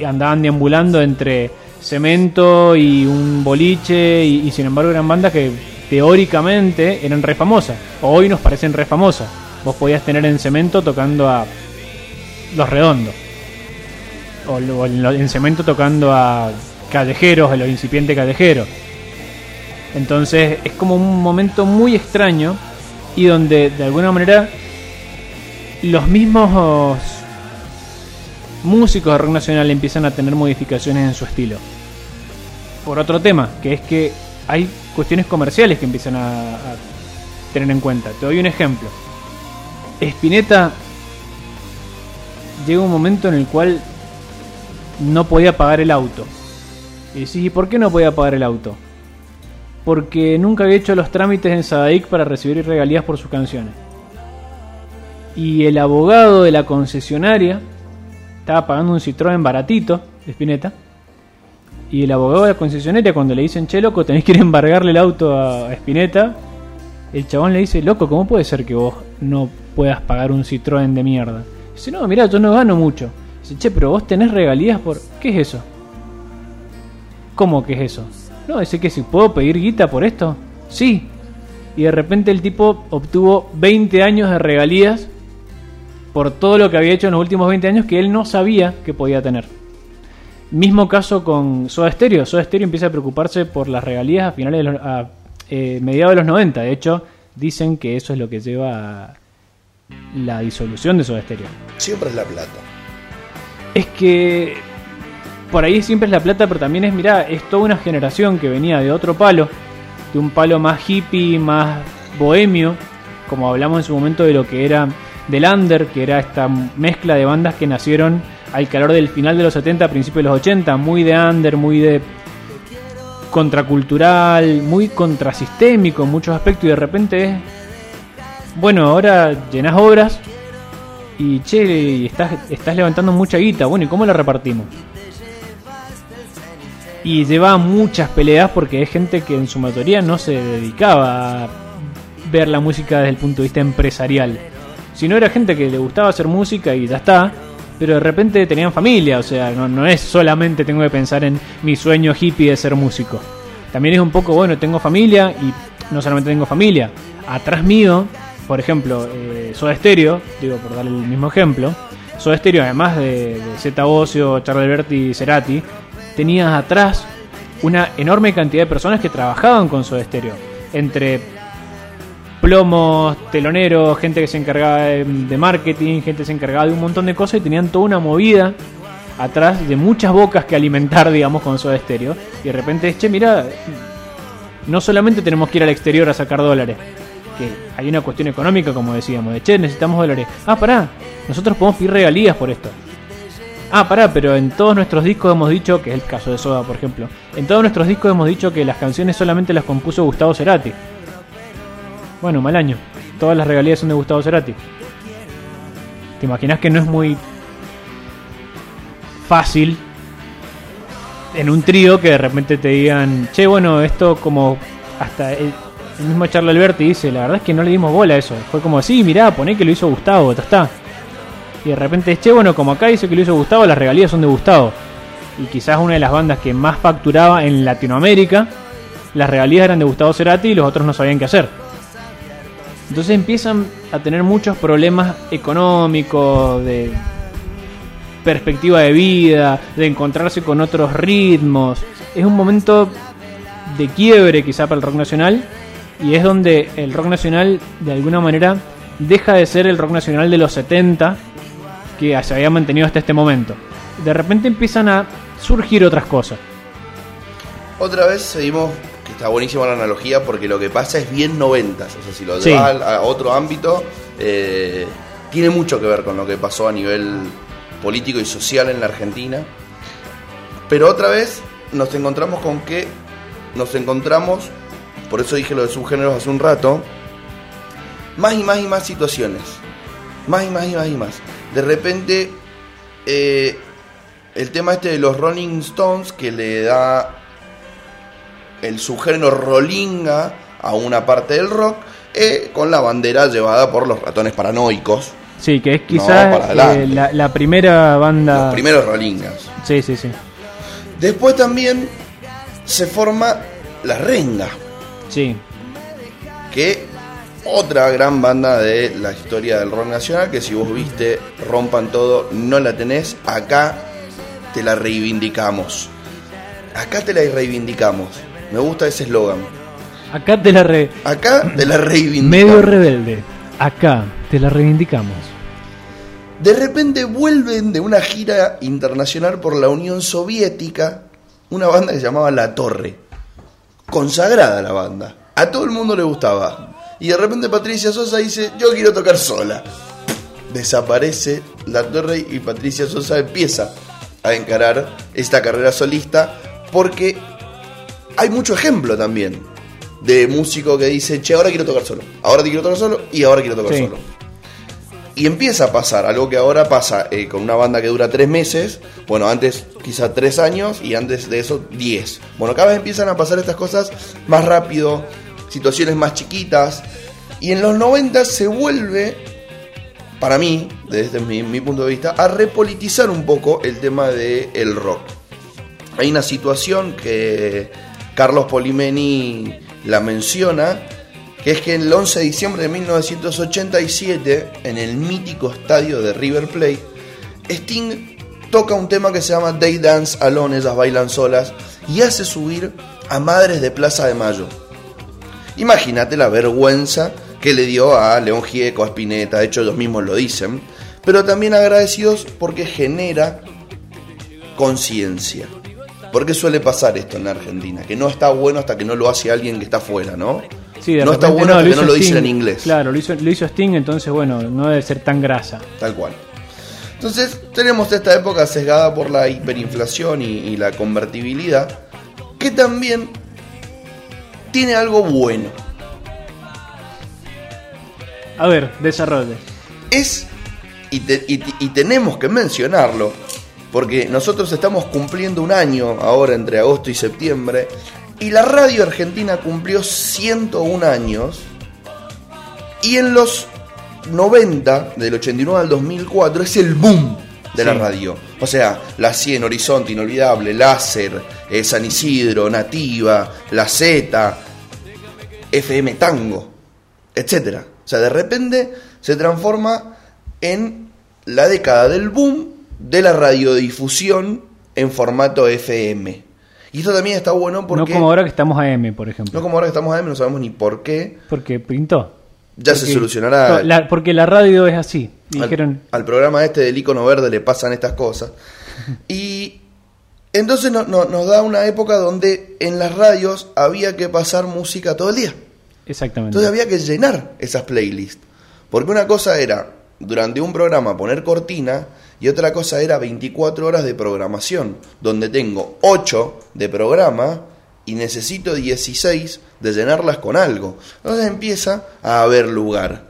andaban deambulando entre cemento y un boliche y, sin embargo eran bandas que teóricamente eran re famosas. Hoy nos parecen re famosas. Vos podías tener en cemento tocando a Los Redondos o, en cemento tocando a callejeros, a los incipientes callejeros. Entonces es como un momento muy extraño y donde de alguna manera los mismos músicos de rock nacional empiezan a tener modificaciones en su estilo. Por otro tema, que es que hay cuestiones comerciales que empiezan a, a tener en cuenta. Te doy un ejemplo. Spinetta llega un momento en el cual no podía pagar el auto. Y decís, ¿y por qué no podía pagar el auto? Porque nunca había hecho los trámites en Sadaic para recibir regalías por sus canciones. Y el abogado de la concesionaria estaba pagando un Citroën baratito, Spinetta. Y el abogado de la concesionaria, cuando le dicen, che, loco, tenés que ir a embargarle el auto a Spinetta, el chabón le dice, loco, ¿cómo puede ser que vos no puedas pagar un Citroën de mierda? Dice, no, mira, yo no gano mucho. Dice, che, pero vos tenés regalías por... ¿Qué es eso? ¿Cómo que es eso? No, dice que si puedo pedir guita por esto. Sí. Y de repente el tipo obtuvo 20 años de regalías por todo lo que había hecho en los últimos 20 años que él no sabía que podía tener. Mismo caso con Soda Stereo. Soda Stereo empieza a preocuparse por las regalías a finales de los, eh, mediados de los 90. De hecho, dicen que eso es lo que lleva a la disolución de Soda Stereo. Siempre es la plata es que por ahí siempre es la plata, pero también es, mirá, es toda una generación que venía de otro palo, de un palo más hippie, más bohemio, como hablamos en su momento de lo que era del under, que era esta mezcla de bandas que nacieron al calor del final de los 70, principios de los 80, muy de under, muy de contracultural, muy contrasistémico en muchos aspectos y de repente es, bueno, ahora llenas obras, y che, estás, estás levantando mucha guita, bueno, ¿y cómo la repartimos? Y lleva muchas peleas porque hay gente que en su mayoría no se dedicaba ver la música desde el punto de vista empresarial. Si no era gente que le gustaba hacer música y ya está, pero de repente tenían familia, o sea, no, no es solamente tengo que pensar en mi sueño hippie de ser músico. También es un poco, bueno, tengo familia y no solamente tengo familia. Atrás mío, por ejemplo, eh, Soda Stereo, digo por darle el mismo ejemplo, Soda Stereo, además de, de Zeta Ocio, Charlie Alberti y Cerati, tenías atrás una enorme cantidad de personas que trabajaban con Soda Stereo. Entre plomos, teloneros, gente que se encargaba de, de marketing, gente que se encargaba de un montón de cosas y tenían toda una movida atrás de muchas bocas que alimentar, digamos, con Soda Stereo. Y de repente, che, mira, no solamente tenemos que ir al exterior a sacar dólares, que hay una cuestión económica, como decíamos, de che, necesitamos dólares. Ah, pará, nosotros podemos pedir regalías por esto. Ah, pará, pero en todos nuestros discos hemos dicho, que es el caso de Soda, por ejemplo, en todos nuestros discos hemos dicho que las canciones solamente las compuso Gustavo Cerati. Bueno, mal año. Todas las regalías son de Gustavo Cerati. ¿Te imaginas que no es muy fácil en un trío que de repente te digan, che, bueno, esto como hasta el, el mismo Charlie Alberti dice, la verdad es que no le dimos bola a eso. Fue como, sí, mirá, poné que lo hizo Gustavo, ya está. Y de repente, che, bueno, como acá dice que lo hizo Gustavo, las regalías son de Gustavo. Y quizás una de las bandas que más facturaba en Latinoamérica, las regalías eran de Gustavo Cerati y los otros no sabían qué hacer. Entonces empiezan a tener muchos problemas económicos, de perspectiva de vida, de encontrarse con otros ritmos. Es un momento de quiebre quizá para el rock nacional y es donde el rock nacional de alguna manera deja de ser el rock nacional de los 70 que se había mantenido hasta este momento. De repente empiezan a surgir otras cosas. Otra vez seguimos, que está buenísima la analogía, porque lo que pasa es bien noventas. O sea, si lo Sí. llevas a, a otro ámbito, eh, tiene mucho que ver con lo que pasó a nivel político y social en la Argentina. Pero otra vez nos encontramos con que nos encontramos, por eso dije lo de subgéneros hace un rato, más y más y más situaciones. Más y más y más y más. De repente, eh, el tema este de los Rolling Stones que le da el subgénero rollinga a una parte del rock, eh, con la bandera llevada por los ratones paranoicos, Sí, que es quizás eh, la, la primera banda... los primeros rollingas. Sí, sí, sí. Después también se forma la Renga, Sí, que otra gran banda de la historia del rock nacional, que si vos viste Rompan Todo, no la tenés, acá te la reivindicamos. Acá te la reivindicamos. Me gusta ese eslogan. acá te la re... Acá te la reivindicamos. Medio rebelde. Acá te la reivindicamos. De repente vuelven de una gira internacional por la Unión Soviética una banda que se llamaba La Torre. Consagrada la banda. A todo el mundo le gustaba. Y de repente Patricia Sosa dice, yo quiero tocar sola. Desaparece La Torre y Patricia Sosa empieza a encarar esta carrera solista porque hay mucho ejemplo también de músico que dice, che, ahora quiero tocar solo. Ahora quiero tocar solo y ahora quiero tocar Sí. solo. Y empieza a pasar algo que ahora pasa eh, con una banda que dura tres meses, bueno, antes quizá tres años y antes de eso diez. Bueno, cada vez empiezan a pasar estas cosas más rápido, situaciones más chiquitas. Y en los 90 se vuelve, para mí, desde mi, mi punto de vista, a repolitizar un poco el tema del rock. Hay una situación que Carlos Polimeni la menciona, que es que el 11 de diciembre de 1987, en el mítico estadio de River Plate, Sting toca un tema que se llama They Dance Alone, ellas bailan solas, y hace subir a Madres de Plaza de Mayo. Imagínate la vergüenza que le dio a León Gieco, a Spinetta, de hecho ellos mismos lo dicen, pero también agradecidos porque genera conciencia. Porque suele pasar esto en la Argentina, que no está bueno hasta que no lo hace alguien que está afuera, ¿no? Sí, no está bueno hasta que hizo no lo dicen en inglés. Claro, lo hizo, lo hizo Sting, entonces bueno, no debe ser tan grasa. Tal cual. Entonces tenemos esta época sesgada por la hiperinflación y, y la convertibilidad, que también tiene algo bueno. A ver, desarrolle. Es, y, te- y- y tenemos que mencionarlo, porque nosotros estamos cumpliendo un año ahora entre agosto y septiembre, y la radio argentina cumplió 101 años Y en los 90, del 89 al 2004, es el boom de la radio. O sea, la 100, Horizonte, Inolvidable, Láser, eh, San Isidro, Nativa, La Z, FM Tango, etcétera. O sea, de repente se transforma en la década del boom de la radiodifusión en formato FM. Y esto también está bueno porque... No como ahora que estamos a M, por ejemplo. no como ahora que estamos AM, no sabemos ni por qué. Porque pintó. Ya se solucionará. La- porque la radio es así. Y al, dijeron, al programa este del icono verde le pasan estas cosas. [laughs] Y entonces no- no- nos da una época donde en las radios había que pasar música todo el día. exactamente. Entonces había que llenar esas playlists. Porque una cosa era durante un programa poner cortina y otra cosa era 24 horas de programación, donde tengo 8 de programa y necesito 16 de llenarlas con algo. Entonces empieza a haber lugar.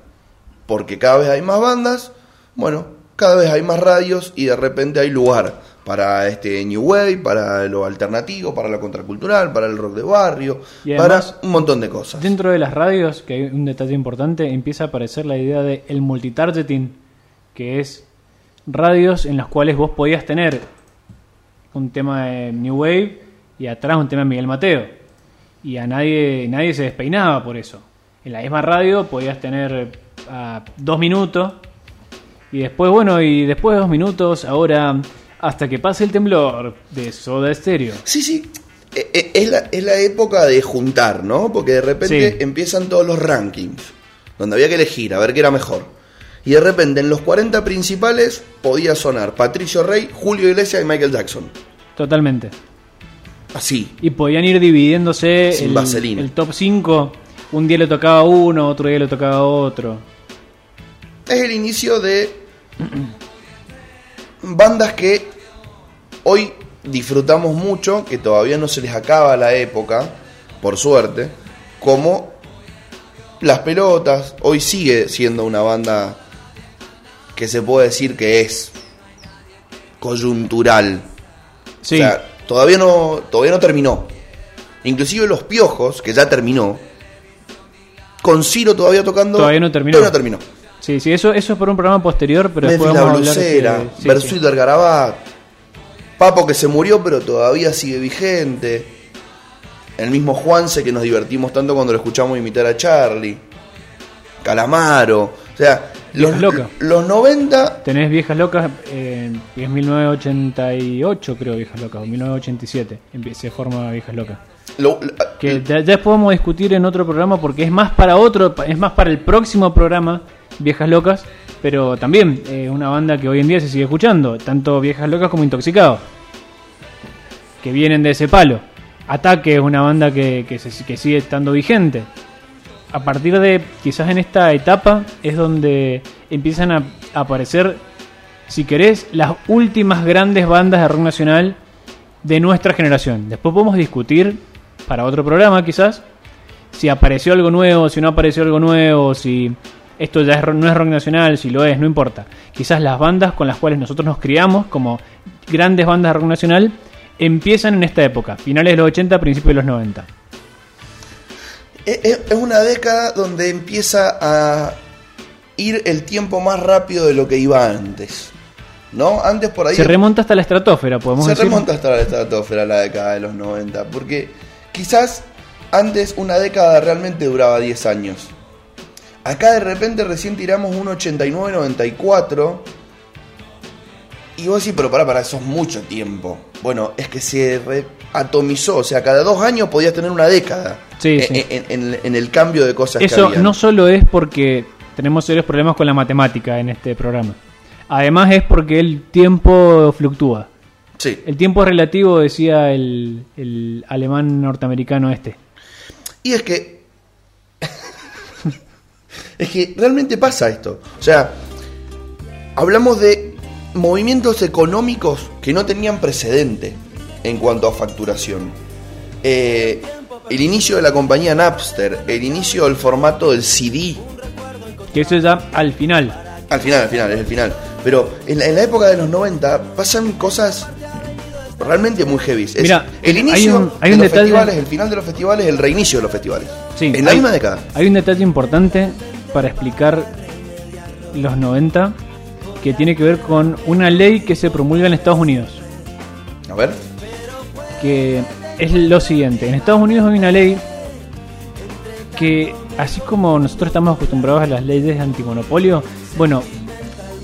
Porque cada vez hay más bandas, bueno, cada vez hay más radios y de repente hay lugar para este New Wave, para lo alternativo, para lo contracultural, para el rock de barrio, Y además, para un montón de cosas. Dentro de las radios, que hay un detalle importante, empieza a aparecer la idea de el multitargeting, que es radios en las cuales vos podías tener un tema de New Wave y atrás un tema de Miguel Mateo. Y a nadie, nadie se despeinaba por eso. En la misma radio podías tener a dos minutos y después, bueno, y después de dos minutos, ahora hasta que pase el temblor de Soda Stereo. Sí, sí. E- e- Es la, es la época de juntar, ¿no? Porque de repente Sí. empiezan todos los rankings, donde había que elegir a ver qué era mejor. Y de repente en los 40 principales podía sonar Patricio Rey, Julio Iglesias y Michael Jackson. Totalmente. Así. Y podían ir dividiéndose Sin el, vaselina. el top 5. Un día le tocaba uno, otro día le tocaba otro. Es el inicio de [clears throat] bandas que hoy disfrutamos mucho, que todavía no se les acaba la época, por suerte, como Las Pelotas, hoy sigue siendo una banda que se puede decir que es coyuntural. Sí, O sea, todavía no, todavía no terminó. Inclusive Los Piojos, que ya terminó, con Ciro todavía tocando... Todavía no terminó. Todavía no terminó. sí, sí, eso, eso es por un programa posterior, pero Memphis después la hablar blusera, de- sí, Versuit sí. del Garabat, Papo que se murió pero todavía sigue vigente, el mismo Juanse que nos divertimos tanto cuando lo escuchamos imitar a Charlie, Calamaro, o sea, los, locas. los 90, Tenés Viejas Locas, eh, es 1988 creo Viejas Locas, o 1987 empie- se forma Viejas Locas. lo- Que ya, ya podemos discutir en otro programa porque es más para otro, es más para el próximo programa Viejas Locas, pero también es una banda que hoy en día se sigue escuchando, tanto Viejas Locas como Intoxicados, que vienen de ese palo. Ataque es una banda que, que, se- que sigue estando vigente. A partir de quizás en esta etapa es donde empiezan a aparecer, si querés, las últimas grandes bandas de rock nacional de nuestra generación. Después podemos discutir para otro programa quizás si apareció algo nuevo, si no apareció algo nuevo, si esto ya es no es rock nacional, si lo es, no importa. Quizás las bandas con las cuales nosotros nos criamos como grandes bandas de rock nacional empiezan en esta época, finales de los 80, principios de los 90. Es, es- una década donde empieza a ir el tiempo más rápido de lo que iba antes. ¿No? Antes por ahí Se remonta hasta la estratosfera, podemos se decir. remonta hasta la estratosfera la década de los 90, porque quizás antes una década realmente duraba 10 años. Acá de repente recién tiramos un 89-94 y vos decís, pero para, para, eso es mucho tiempo. Bueno, es que se atomizó, o sea, cada dos años podías tener una década Sí, en, sí. en- en- en el cambio de cosas que Eso había. no solo es porque tenemos serios problemas con la matemática en este programa. Además es porque el tiempo fluctúa. Sí. El tiempo es relativo, decía el, el alemán norteamericano este. Y es que. [laughs] es que realmente pasa esto. O sea, hablamos de movimientos económicos que no tenían precedente en cuanto a facturación. Eh, el inicio de la compañía Napster, el inicio del formato del CD. Que eso ya al final. Al final, al final, es el final. Pero en la, en la época de los 90 pasan cosas realmente muy heavy. Es Mira, el hay inicio un- hay de los detalle- festivales, el final de los festivales, el reinicio de los festivales. Sí, en la hay- misma década. Hay un detalle importante para explicar los 90 que tiene que ver con una ley que se promulga en Estados Unidos. A ver. Que es lo siguiente. En Estados Unidos hay una ley que, así como nosotros estamos acostumbrados a las leyes de antimonopolio, bueno,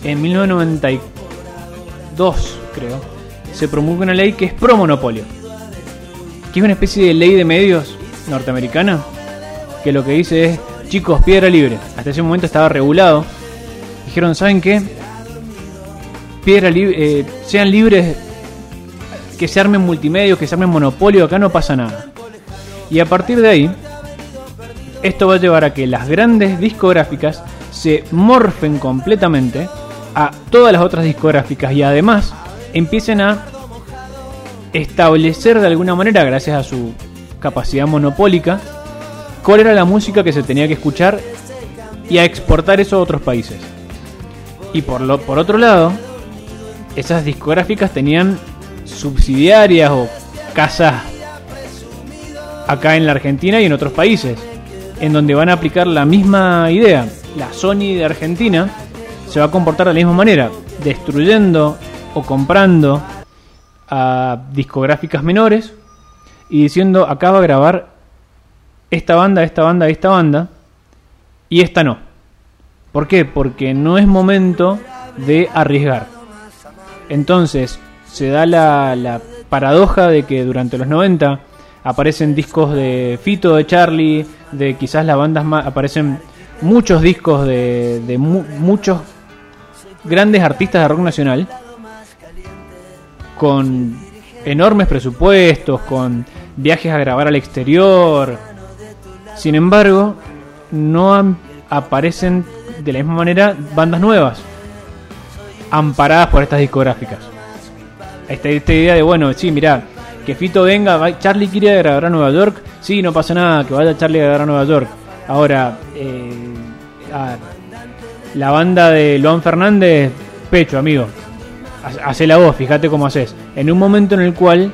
en 1992, creo, se promulga una ley que es pro monopolio. Que es una especie de ley de medios norteamericana. Que lo que dice es, chicos, piedra libre. Hasta ese momento estaba regulado. Dijeron, ¿saben qué? Piedra libre, eh, sean libres, que se armen multimedios, que se armen monopolio, acá no pasa nada. Y a partir de ahí, esto va a llevar a que las grandes discográficas se morfen completamente a todas las otras discográficas y además empiecen a establecer de alguna manera, gracias a su capacidad monopólica, cuál era la música que se tenía que escuchar y a exportar eso a otros países. Y por, lo, por otro lado, esas discográficas tenían subsidiarias o casas acá en la Argentina y en otros países, en donde van a aplicar la misma idea. La Sony de Argentina se va a comportar de la misma manera, destruyendo o comprando a discográficas menores y diciendo acá va a grabar esta banda, esta banda, esta banda y esta no. ¿Por qué? Porque no es momento de arriesgar. Entonces se da la, la paradoja de que durante los 90 aparecen discos de Fito, de Charlie, de quizás las bandas más, aparecen muchos discos de, de mu- muchos grandes artistas de rock nacional con enormes presupuestos, con viajes a grabar al exterior. Sin embargo, no aparecen de la misma manera bandas nuevas, amparadas por estas discográficas. Esta, esta idea de, bueno, sí, mira, que Fito venga, Charlie quiere grabar a Nueva York, sí, no pasa nada, que vaya Charlie a grabar a Nueva York. Ahora, eh, la banda de Luan Fernández, pecho, amigo. Ha- Hacé la voz, fíjate cómo haces. En un momento en el cual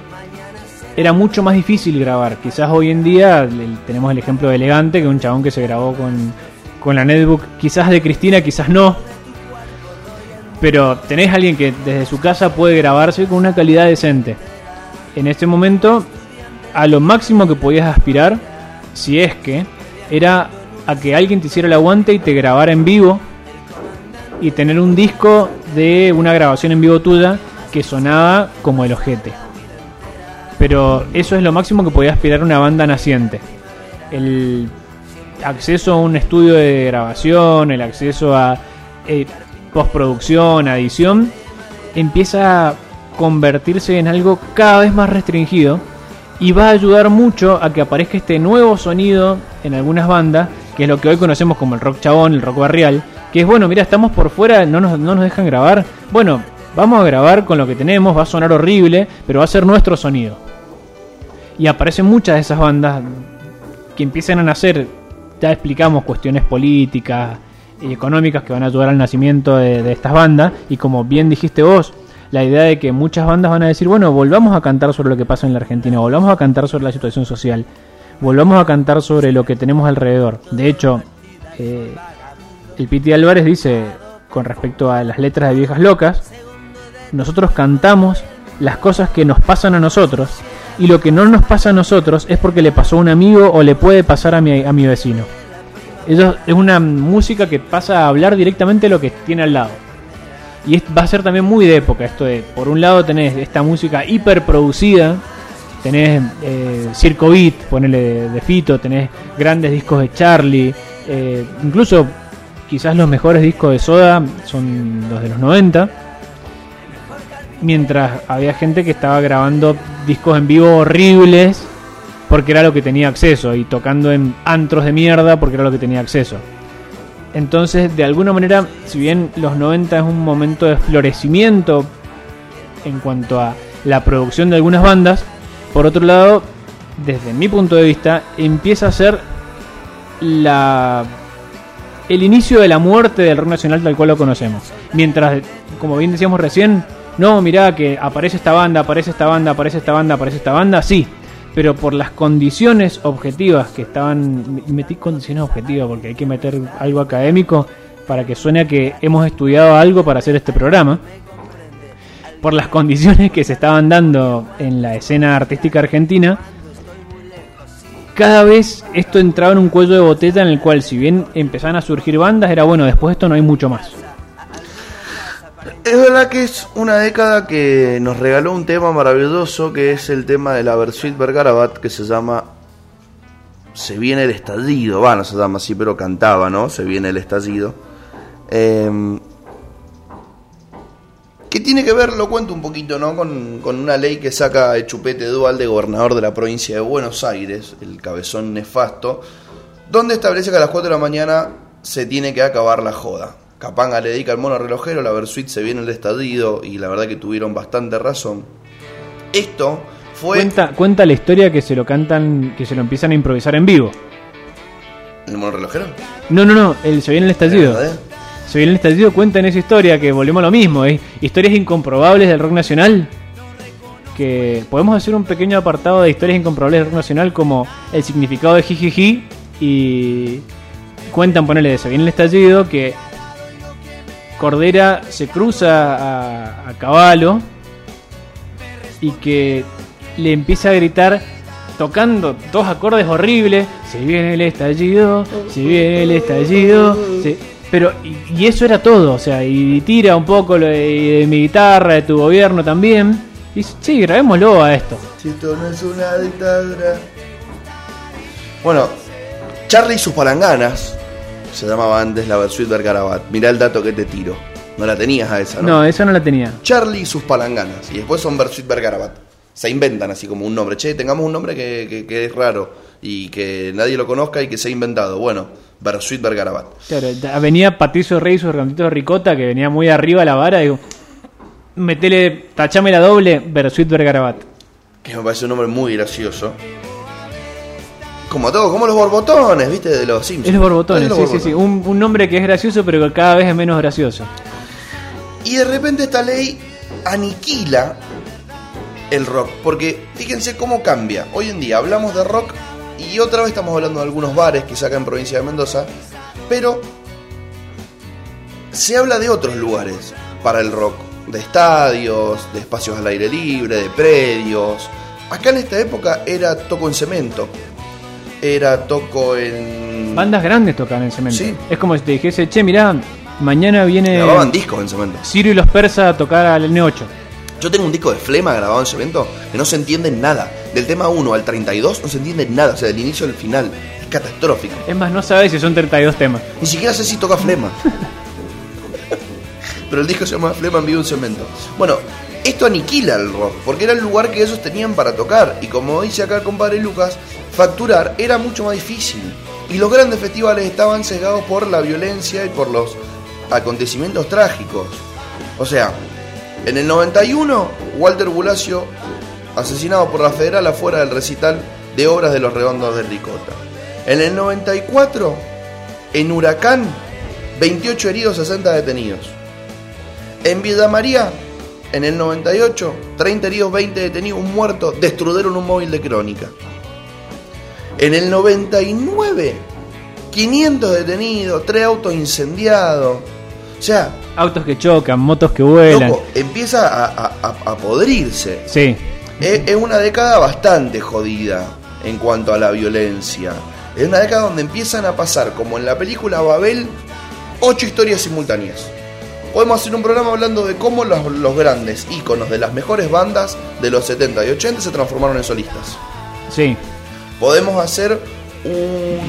era mucho más difícil grabar. Quizás hoy en día tenemos el ejemplo de Elegante, que es un chabón que se grabó con, con la netbook, quizás de Cristina, quizás no. Pero tenés alguien que desde su casa puede grabarse con una calidad decente. En este momento, a lo máximo que podías aspirar, si es que, era a que alguien te hiciera el aguante y te grabara en vivo y tener un disco de una grabación en vivo tuya que sonaba como el ojete. Pero eso es lo máximo que podía aspirar una banda naciente. El acceso a un estudio de grabación, el acceso a eh, postproducción, a edición, empieza a convertirse en algo cada vez más restringido y va a ayudar mucho a que aparezca este nuevo sonido en algunas bandas, que es lo que hoy conocemos como el rock chabón, el rock barrial, que es bueno, mira, estamos por fuera, no nos, no nos dejan grabar, bueno, vamos a grabar con lo que tenemos, va a sonar horrible, pero va a ser nuestro sonido. Y aparecen muchas de esas bandas que empiezan a nacer, ya explicamos cuestiones políticas y económicas que van a ayudar al nacimiento de, de estas bandas, y como bien dijiste vos, la idea de que muchas bandas van a decir, bueno, volvamos a cantar sobre lo que pasa en la Argentina, volvamos a cantar sobre la situación social, volvamos a cantar sobre lo que tenemos alrededor. De hecho, eh, el Piti Álvarez dice, con respecto a las letras de Viejas Locas, nosotros cantamos las cosas que nos pasan a nosotros y lo que no nos pasa a nosotros es porque le pasó a un amigo o le puede pasar a mi, a mi vecino. Ellos, es una música que pasa a hablar directamente lo que tiene al lado. Y es- va a ser también muy de época esto de, por un lado tenés esta música hiperproducida, tenés eh, Circo Beat, ponele de, Fito, tenés grandes discos de Charlie, eh, incluso quizás los mejores discos de Soda son los de los 90, mientras había gente que estaba grabando discos en vivo horribles porque era lo que tenía acceso y tocando en antros de mierda porque era lo que tenía acceso. Entonces, de alguna manera, si bien los 90 es un momento de florecimiento en cuanto a la producción de algunas bandas, por otro lado, desde mi punto de vista, empieza a ser la el inicio de la muerte del rock nacional tal cual lo conocemos. Mientras, como bien decíamos recién, no, mirá que aparece esta banda, aparece esta banda, aparece esta banda, aparece esta banda, sí, pero por las condiciones objetivas que estaban, metí condiciones objetivas porque hay que meter algo académico para que suene que hemos estudiado algo para hacer este programa, por las condiciones que se estaban dando en la escena artística argentina, cada vez esto entraba en un cuello de botella en el cual si bien empezaban a surgir bandas, era bueno, después de esto no hay mucho más. Es verdad que es una década que nos regaló un tema maravilloso que es el tema de la Versuit Bergarabat que se llama Se viene el estallido. Va, no se llama así, pero cantaba, ¿no? Se viene el estallido. Eh, que tiene que ver, lo cuento un poquito, ¿no? Con, con una ley que saca el Chupete Dual de gobernador de la provincia de Buenos Aires, el cabezón nefasto, donde establece que a las 4 de la mañana se tiene que acabar la joda. Capanga le dedica al mono relojero, la Versuit se viene el estallido y la verdad que tuvieron bastante razón. Esto fue... Cuenta, cuenta la historia que se lo cantan, que se lo empiezan a improvisar en vivo. ¿El mono relojero? No, no, no, el se viene el estallido. Se viene el estallido, cuentan esa historia que volvemos a lo mismo, ¿eh? historias incomprobables del rock nacional. Que podemos hacer un pequeño apartado de historias incomprobables del rock nacional como el significado de jijiji y cuentan, ponerle de se viene el estallido, que Cordera se cruza a, caballo y que le empieza a gritar tocando dos acordes horribles. Se viene el estallido, se viene el estallido. Pero, y, eso era todo, o sea, y tira un poco de, mi guitarra, de tu gobierno también. Y sí, grabémoslo a esto. Si esto no es una dictadura. Bueno, Charlie y sus palanganas se llamaba antes la Versuit Bergarabat. Mirá el dato que te tiro. No la tenías a esa, ¿no? No, esa no la tenía. Charlie y sus palanganas. Y después son Versuit Bergarabat. Se inventan así como un nombre. Che, tengamos un nombre que, que- que es raro y que nadie lo conozca y que se ha inventado. Bueno, Versuit Bergarabat. Claro, venía Patricio Rey, su redondito de ricota, que venía muy arriba a la vara. Digo, metele, tachame la doble, Versuit Bergarabat. Que me parece un nombre muy gracioso. Como todo, como los borbotones, ¿viste? De los Simpsons. Es los borbotones, Es los sí, sí, sí. Un, un nombre que es gracioso, pero que cada vez es menos gracioso. Y de repente esta ley aniquila el rock. Porque fíjense cómo cambia. Hoy en día hablamos de rock y otra vez estamos hablando de algunos bares que sacan en provincia de Mendoza. Pero se habla de otros lugares para el rock. De estadios, de espacios al aire libre, de predios. Acá en esta época era toco en cemento. Era toco en... Bandas grandes tocan en cemento. Sí. Es como si te dijese, che, mirá, mañana viene Grababan discos en cemento. Ciro y los persas a tocar al N8. Yo tengo un disco de Flema grabado en cemento que no se entiende nada. Del tema 1 al 32 no se entiende nada. O sea, del inicio al final. Es catastrófico. Es más, no sabes si son 32 temas. Ni siquiera sé si toca Flema. [laughs] Pero el disco se llama Flema en vivo en cemento. Bueno, esto aniquila el rock, porque era el lugar que ellos tenían para tocar. Y como dice acá el compadre Lucas, facturar era mucho más difícil. Y los grandes festivales estaban cegados por la violencia y por los acontecimientos trágicos. O sea, en el 91, Walter Bulacio asesinado por la federal afuera del recital de obras de los redondos de Ricota. En el 94, en Huracán, 28 heridos, 60 detenidos. En Villa María, en el 98, 30 heridos, 20 detenidos, un muerto, destruyeron un móvil de crónica. En el 99, 500 detenidos, 3 autos incendiados. O sea, Autos que chocan, motos que vuelan. loco, empieza a, a- a- podrirse. Sí. Es, es una década bastante jodida en cuanto a la violencia. Es una década donde empiezan a pasar, como en la película Babel, ocho historias simultáneas. Podemos hacer un programa hablando de cómo los, los grandes íconos de las mejores bandas de los 70 y 80 se transformaron en solistas. Sí. Podemos hacer un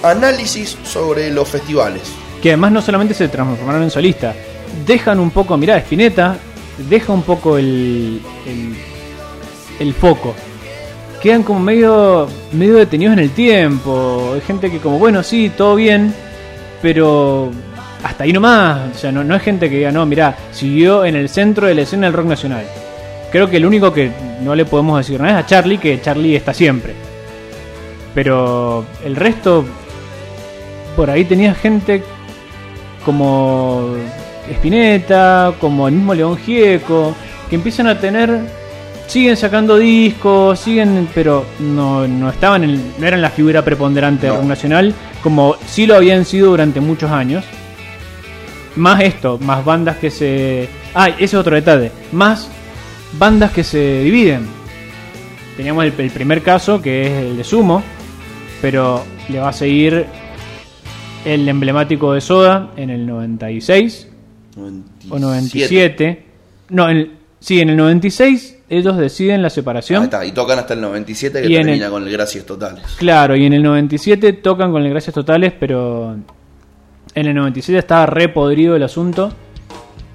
análisis sobre los festivales. Que además no solamente se transformaron en solista, dejan un poco, mirá, Spinetta deja un poco el, el, foco. Quedan como medio, medio detenidos en el tiempo. Hay gente que como, bueno, sí, todo bien, pero hasta ahí nomás. O sea, no, no es gente que diga, no, mirá, siguió en el centro de la escena del rock nacional. Creo que el único que no le podemos decir nada es a Charlie, que Charlie está siempre. Pero el resto, por ahí tenía gente como Spinetta, como el mismo León Gieco, que empiezan a tener siguen sacando discos, siguen, pero no, no estaban en, no eran la figura preponderante No. nacional como sí lo habían sido durante muchos años. Más esto, más bandas que se. Ah, ese es otro detalle. Más bandas que se dividen. Teníamos el, el primer caso, que es el de Sumo, pero le va a seguir el emblemático de Soda en el 96 o 97. No, en el- sí, en el 96 ellos deciden la Ahí separación. está, y tocan hasta el 97 que termina el- con el Gracias Totales. Claro, y en el 97 tocan con el Gracias Totales, pero en el 97 estaba re podrido el asunto.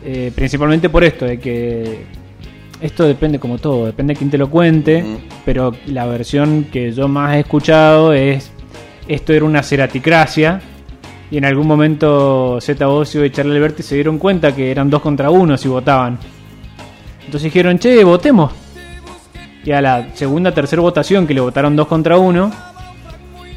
eh, principalmente por esto, de que esto depende como todo, depende de quién te lo cuente, pero la versión que yo más he escuchado es esto era una ceraticracia y en algún momento Z Bocio y Charlie Alberti se dieron cuenta que eran dos contra uno si votaban. Entonces dijeron, che, votemos. Y a la segunda, tercera votación que le votaron dos contra uno,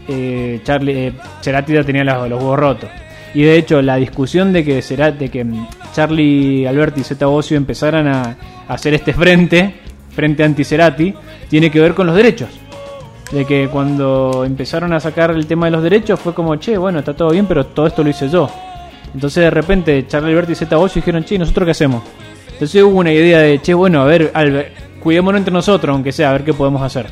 eh, Charlie, eh, Cerati ya tenía los, los huevos rotos. Y de hecho, la discusión de que, Cerati, de que mm, Charlie Alberti y Zeta Bosio empezaran a, hacer este frente, frente anti-Cerati, tiene que ver con los derechos. De que cuando empezaron a sacar el tema de los derechos fue como, che, bueno, está todo bien, pero todo esto lo hice yo. Entonces de repente Charlie Alberti y Zeta Bosio dijeron, che, ¿nosotros qué hacemos? Entonces hubo una idea de, che, bueno, a ver, Albert, cuidémonos entre nosotros, aunque sea, a ver qué podemos hacer.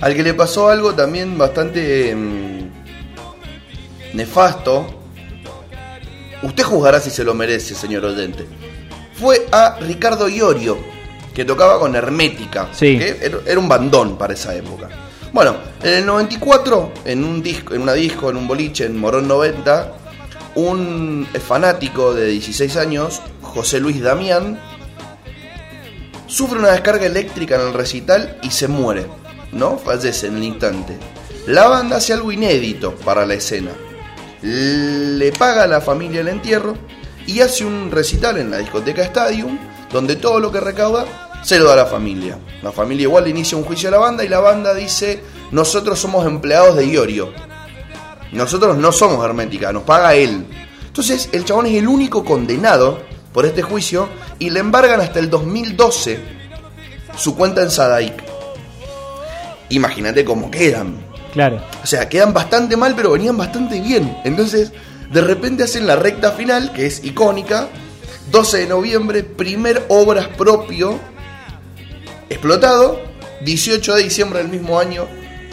Al que le pasó algo también bastante mm, nefasto. Usted juzgará si se lo merece, señor oyente. Fue a Ricardo Iorio, que tocaba con Hermética. Sí. que era, era un bandón para esa época. Bueno, en el 94, en un disco, en una disco, en un boliche, en Morón 90, un fanático de 16 años, José Luis Damián, sufre una descarga eléctrica en el recital y se muere, ¿no? Fallece en el instante. La banda hace algo inédito para la escena. Le paga a la familia el entierro y hace un recital en la discoteca Stadium donde todo lo que recauda se lo da a la familia. La familia igual inicia un juicio a la banda y la banda dice, nosotros somos empleados de Iorio. Nosotros no somos hermética, nos paga él. Entonces el chabón es el único condenado por este juicio y le embargan hasta el 2012 su cuenta en Sadaic. Imagínate cómo quedan. Claro. O sea, quedan bastante mal, pero venían bastante bien. Entonces, de repente hacen la recta final, que es icónica. 12 de noviembre, primer obras propio, explotado. 18 de diciembre del mismo año,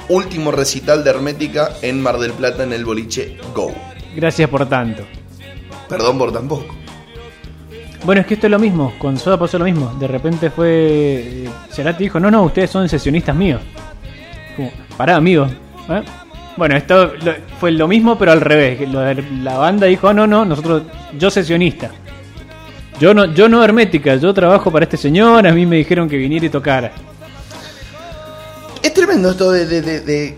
último recital de Hermética en Mar del Plata en el boliche Go. Gracias por tanto. Perdón por tampoco. Bueno, es que esto es lo mismo, con Soda pasó lo mismo. De repente fue. eh, Cerati dijo: No, no, ustedes son sesionistas míos. Como, pará, amigo. ¿Eh? Bueno, esto lo- fue lo mismo, pero al revés. lo la banda dijo: No, no, nosotros. Yo sesionista. Yo no, yo no hermética, yo trabajo para este señor. A mí me dijeron que viniera y tocara. Es tremendo esto de,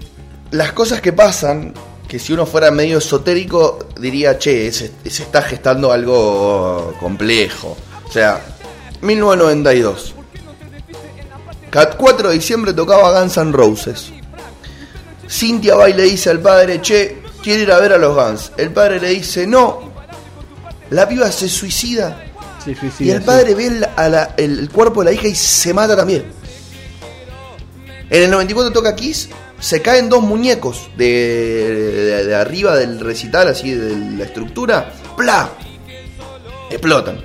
las cosas que pasan, que si uno fuera medio esotérico diría, che, se, se está gestando algo complejo. O sea, 1992. Cat 4 de diciembre tocaba Guns N' Roses. Cintia va y le dice al padre, che, quiere ir a ver a los Guns. El padre le dice, no. La piba se suicida. Y el padre ve el, a la- el- el cuerpo de la hija y se mata también. En el 94 toca Kiss, se caen dos muñecos de, de- de arriba del recital, así de la estructura, ¡pla! Explotan.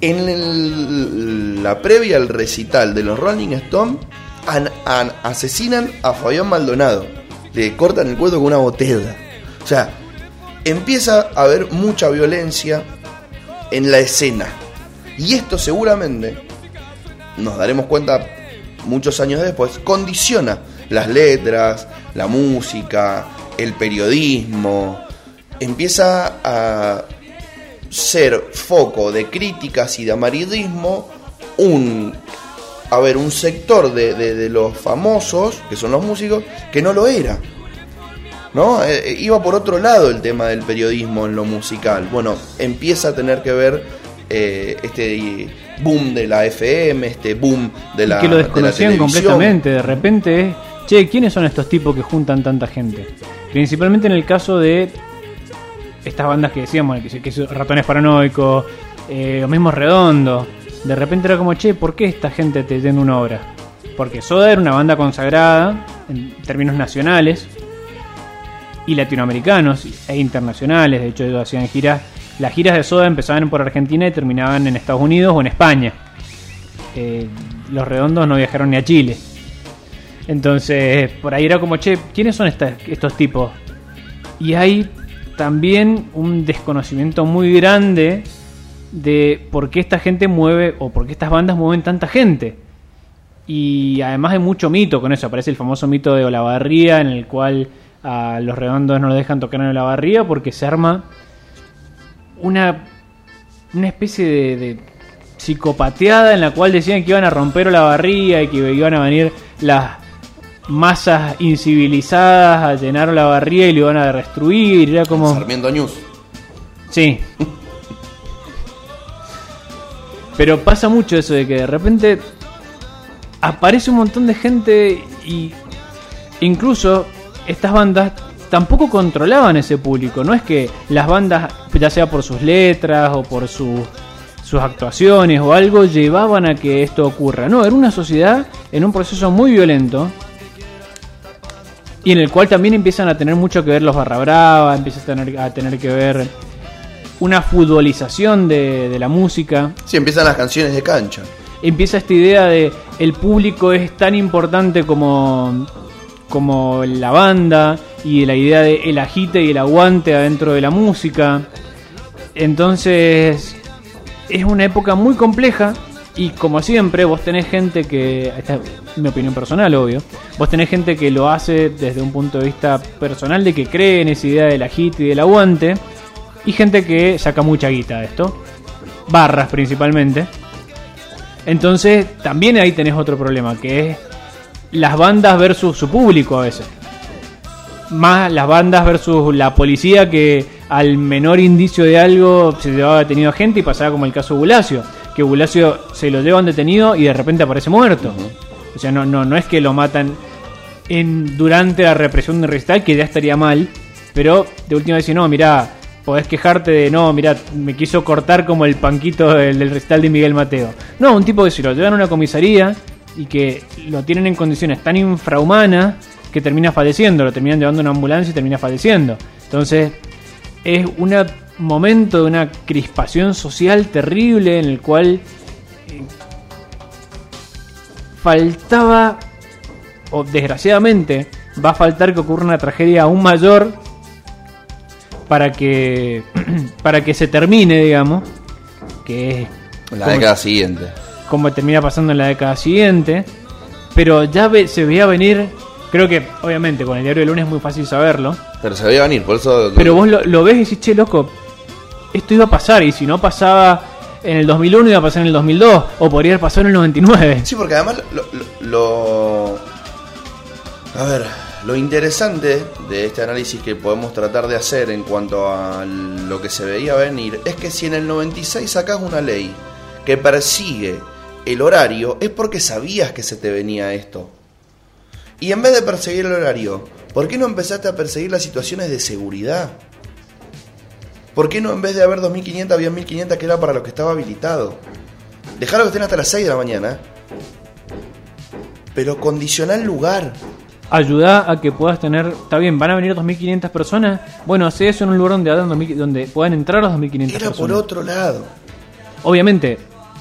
En el- la previa al recital de los Rolling Stones, an- an- asesinan a Fabián Maldonado. Le cortan el cuello con una botella. O sea, empieza a haber mucha violencia en la escena. Y esto seguramente, nos daremos cuenta muchos años después, condiciona las letras, la música, el periodismo. Empieza a ser foco de críticas y de amarillismo un a ver un sector de, de- de los famosos que son los músicos que no lo era ¿no? Eh, eh, iba por otro lado el tema del periodismo en lo musical. Bueno, empieza a tener que ver eh, este boom de la FM, este boom de la y que lo desconocían completamente. De repente es, che, ¿quiénes son estos tipos que juntan tanta gente? Principalmente en el caso de estas bandas que decíamos, que, que son Ratones Paranoicos, eh, los mismos Redondos. De repente era como, che, ¿por qué esta gente te tiene una obra? Porque Soda era una banda consagrada en términos nacionales y latinoamericanos e internacionales. De hecho, ellos hacían giras. Las giras de Soda empezaban por Argentina y terminaban en Estados Unidos o en España. Eh, los redondos no viajaron ni a Chile. Entonces, por ahí era como, che, ¿quiénes son estos tipos? Y hay también un desconocimiento muy grande de por qué esta gente mueve o por qué estas bandas mueven tanta gente. Y además hay mucho mito con eso. Aparece el famoso mito de Olavarría, en el cual a los redondos no los dejan tocar en Olavarría porque se arma una, una especie de, de psicopateada en la cual decían que iban a romper Olavarría y que iban a venir las masas incivilizadas a llenar Olavarría y lo iban a destruir. Era como. Sarmiento News. Sí. [laughs] Pero pasa mucho eso de que de repente aparece un montón de gente y incluso estas bandas tampoco controlaban ese público. No es que las bandas, ya sea por sus letras o por sus actuaciones o algo, llevaban a que esto ocurra. No, era una sociedad en un proceso muy violento y en el cual también empiezan a tener mucho que ver los barra brava, empiezan a tener, a tener que ver una futbolización de, de la música. Sí, empiezan las canciones de cancha. Empieza esta idea de el público es tan importante como, como la banda y la idea de el agite y el aguante adentro de la música. Entonces es una época muy compleja y como siempre vos tenés gente que, esta es mi opinión personal obvio, vos tenés gente que lo hace desde un punto de vista personal de que cree en esa idea del agite y del aguante y gente que saca mucha guita de esto, barras principalmente. Entonces también ahí tenés otro problema que es las bandas versus su público a veces más las bandas versus la policía que al menor indicio de algo se llevaba detenido a gente y pasaba como el caso de Bulacio, que Bulacio se lo llevan detenido y de repente aparece muerto. O sea, no, no, no es que lo matan en, durante la represión de recital, que ya estaría mal, pero de última vez no, mirá, podés quejarte de no, mirá, me quiso cortar como el panquito del, del recital de Miguel Mateo. No, un tipo que se lo llevan a una comisaría y que lo tienen en condiciones tan infrahumanas que termina falleciendo, lo terminan llevando a una ambulancia y termina falleciendo. Entonces, es un momento de una crispación social terrible en el cual eh, faltaba, o desgraciadamente, va a faltar que ocurra una tragedia aún mayor para que, [clears throat] para que se termine, digamos, que es En la como- década siguiente. como termina pasando en la década siguiente. Pero ya ve- se veía venir, creo que obviamente con el diario de lunes es muy fácil saberlo, Pero se veía venir, por eso. pero vos lo, lo ves y decís, che, loco, esto iba a pasar y si no pasaba en el 2001 iba a pasar en el 2002 o podría haber pasado en el 99. Sí, porque además lo, lo- lo- A ver, lo interesante de este análisis que podemos tratar de hacer en cuanto a lo que se veía venir es que si en el 96 sacás una ley que persigue el horario, es porque sabías que se te venía esto. Y en vez de perseguir el horario, ¿por qué no empezaste a perseguir las situaciones de seguridad? ¿Por qué no en vez de haber 2.500 había 1.500 que era para lo que estaba habilitado? Dejarlo que estén hasta las 6 de la mañana. Pero condicionar el lugar. Ayuda a que puedas tener, está bien, van a venir 2.500 personas, bueno, hace eso en un lugar donde, hagan 2000 donde puedan entrar las 2.500 Era personas. por otro lado. Obviamente,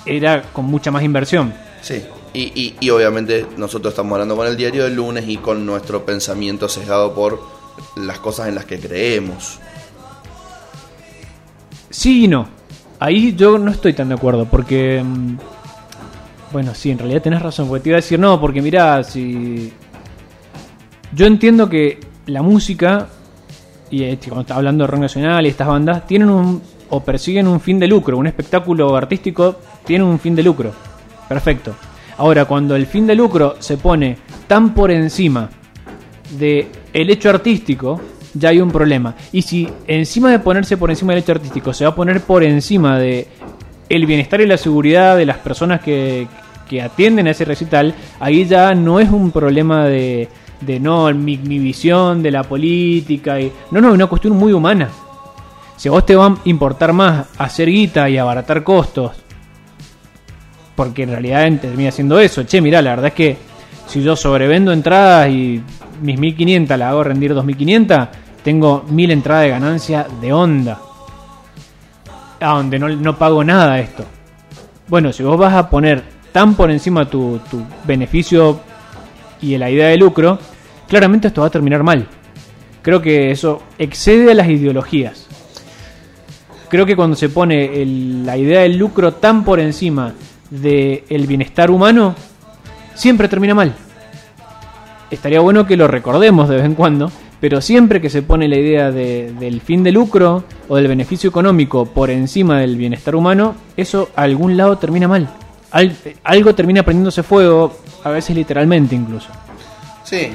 era con mucha más inversión. Sí. Y, y- y obviamente nosotros estamos hablando con el diario del lunes y con nuestro pensamiento sesgado por las cosas en las que creemos. Sí y no. Ahí yo no estoy tan de acuerdo, porque... mm, Bueno, sí, en realidad tenés razón, porque te iba a decir no, porque mirá, si... Yo entiendo que la música, y eh, cuando está hablando de rock nacional y estas bandas, tienen un... o persiguen un fin de lucro, un espectáculo artístico tiene un fin de lucro. Perfecto. Ahora, cuando el fin de lucro se pone tan por encima de hecho artístico, ya hay un problema. Y si encima de ponerse por encima del hecho artístico se va a poner por encima de el bienestar y la seguridad de las personas que, que atienden a ese recital, ahí ya no es un problema de, de no, mi, mi visión de la política. Y, no, no, es una cuestión muy humana. Si vos te va a importar más hacer guita y abaratar costos porque en realidad termina siendo eso. Che, mirá, la verdad es que si yo sobrevendo entradas y mis 1500 las hago rendir 2500, tengo 1000 entradas de ganancia de onda. A donde no, no pago nada esto. Bueno, si vos vas a poner tan por encima tu, tu beneficio y la idea de lucro, claramente esto va a terminar mal. Creo que eso excede a las ideologías. Creo que cuando se pone el- la idea del lucro tan por encima del bienestar humano, siempre termina mal. Estaría bueno que lo recordemos de vez en cuando, pero siempre que se pone la idea de- del fin de lucro o del beneficio económico por encima del bienestar humano, eso a algún lado termina mal. Al- algo termina prendiéndose fuego, a veces literalmente incluso. Sí.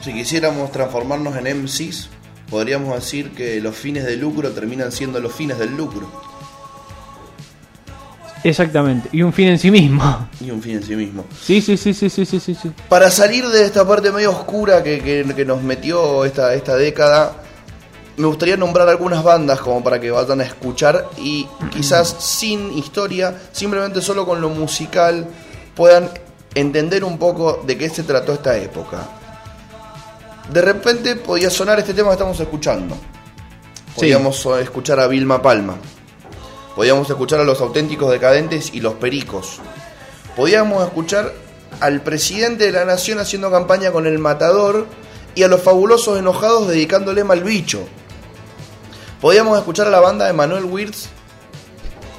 Si quisiéramos transformarnos en MCs, podríamos decir que los fines de lucro terminan siendo los fines del lucro. Exactamente, y un fin en sí mismo. [laughs] Y un fin en sí mismo. Sí, sí, sí, sí, sí, sí, sí. sí. Para salir de esta parte medio oscura que, que- que nos metió esta, esta década, me gustaría nombrar algunas bandas como para que vayan a escuchar y [clears throat] quizás sin historia, simplemente solo con lo musical, puedan entender un poco de qué se trató esta época. De repente podía sonar este tema que estamos escuchando. Podíamos escuchar a Vilma Palma. Podíamos escuchar a los auténticos decadentes y los pericos. Podíamos escuchar al presidente de la nación haciendo campaña con el matador y a los fabulosos enojados dedicándole mal bicho. Podíamos escuchar a la banda de Manuel Wirtz,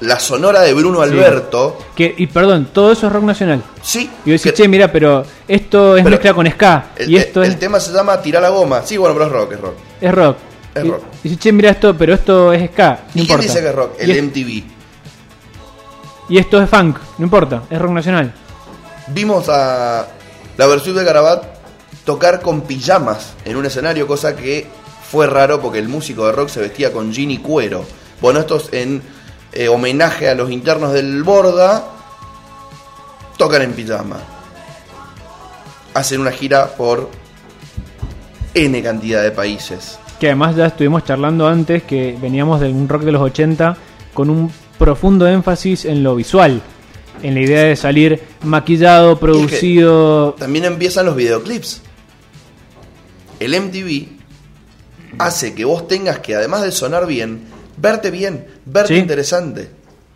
la sonora de Bruno Sí. Alberto. Que, y perdón, todo eso es rock nacional. Sí, Y decís, que- che, mira, pero esto es Pero mezcla con ska. el, y esto el es, tema se llama Tirar la goma. Sí, bueno, pero es rock, es rock. es rock. es y, rock. y decís, che, mira esto, pero esto es ska. No ¿Y quién dice que es rock? Y El MTV. Y esto es funk, no importa, es rock nacional. Vimos a la versión de Garabat tocar con pijamas en un escenario, cosa que fue raro porque el músico de rock se vestía con jean y cuero. Bueno, estos en eh, homenaje a los internos del Borda tocan en pijama. Hacen una gira por N cantidad de países. Que además ya estuvimos charlando antes que veníamos de un rock de los 80 con un profundo énfasis en lo visual. En la idea de salir maquillado, producido. También empiezan los videoclips. El MTV hace que vos tengas que, además de sonar bien, verte bien, verte Sí. interesante.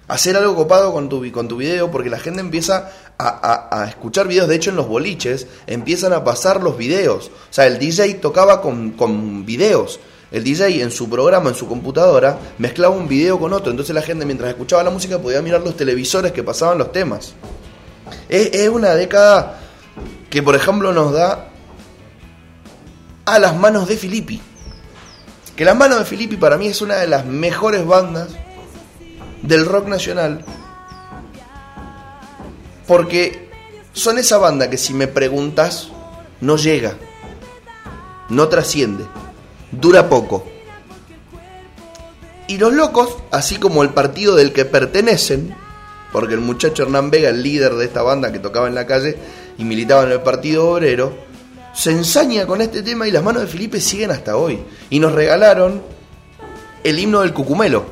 Hacer algo copado con tu, con tu video, porque la gente empieza a, a- a escuchar videos. De hecho, en los boliches empiezan a pasar los videos. O sea, el DJ tocaba con, con videos. El DJ en su programa, en su computadora, mezclaba un video con otro. Entonces la gente, mientras escuchaba la música, podía mirar los televisores que pasaban los temas. Es, es una década que, por ejemplo, nos da a las manos de Filippi. Que las manos de Filippi para mí es una de las mejores bandas del rock nacional. Porque son esa banda que si me preguntas, no llega, no trasciende, dura poco. Y los locos, así como el partido del que pertenecen, porque el muchacho Hernán Vega, el líder de esta banda que tocaba en la calle y militaba en el Partido Obrero, se ensaña con este tema y las manos de Felipe siguen hasta hoy. Y nos regalaron el himno del Cucumelo.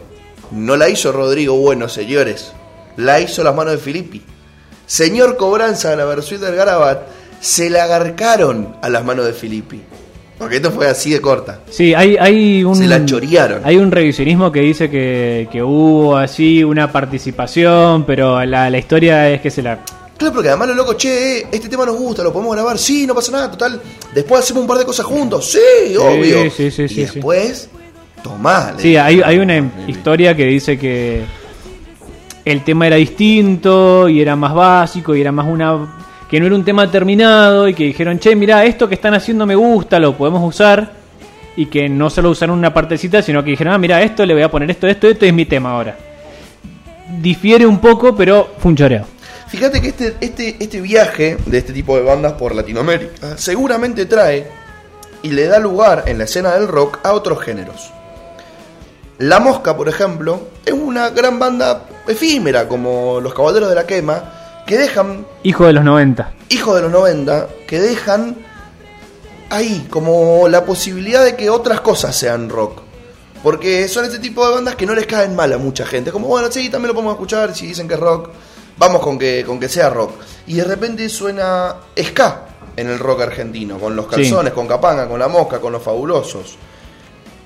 No la hizo Rodrigo Bueno, señores. La hizo las manos de Filippi. Señor Cobranza, la versión del Garabat, se la agarcaron a las manos de Filippi. Porque esto fue así de corta. Sí, hay, hay un. Se la chorearon. Hay un revisionismo que dice que, que hubo así una participación, pero la, la historia es que se la. Claro, porque además los locos, che, eh, este tema nos gusta, lo podemos grabar, sí, no pasa nada, total. Después hacemos un par de cosas juntos, sí, obvio. sí, sí, y después, tomá. le Sí, dije, hay, hay una Filippi. historia que dice que el tema era distinto y era más básico y era más una. que no era un tema terminado y que dijeron, che, mira, esto que están haciendo me gusta, lo podemos usar. Y que no solo usaron una partecita, sino que dijeron, ah, mira, esto le voy a poner esto, esto, esto es mi tema ahora. Difiere un poco, pero fue un choreo. Fíjate que este, este, este viaje de este tipo de bandas por Latinoamérica seguramente trae y le da lugar en la escena del rock a otros géneros. La Mosca, por ejemplo, es una gran banda efímera como Los Caballeros de la Quema, que dejan Hijo de los 90. hijos de los 90 que dejan ahí como la posibilidad de que otras cosas sean rock. Porque son este tipo de bandas que no les caen mal a mucha gente. Como, bueno, sí, también lo podemos escuchar si dicen que es rock. Vamos con que, con que sea rock. Y de repente suena ska en el rock argentino, con los calzones, con Capanga, con la mosca, con los fabulosos.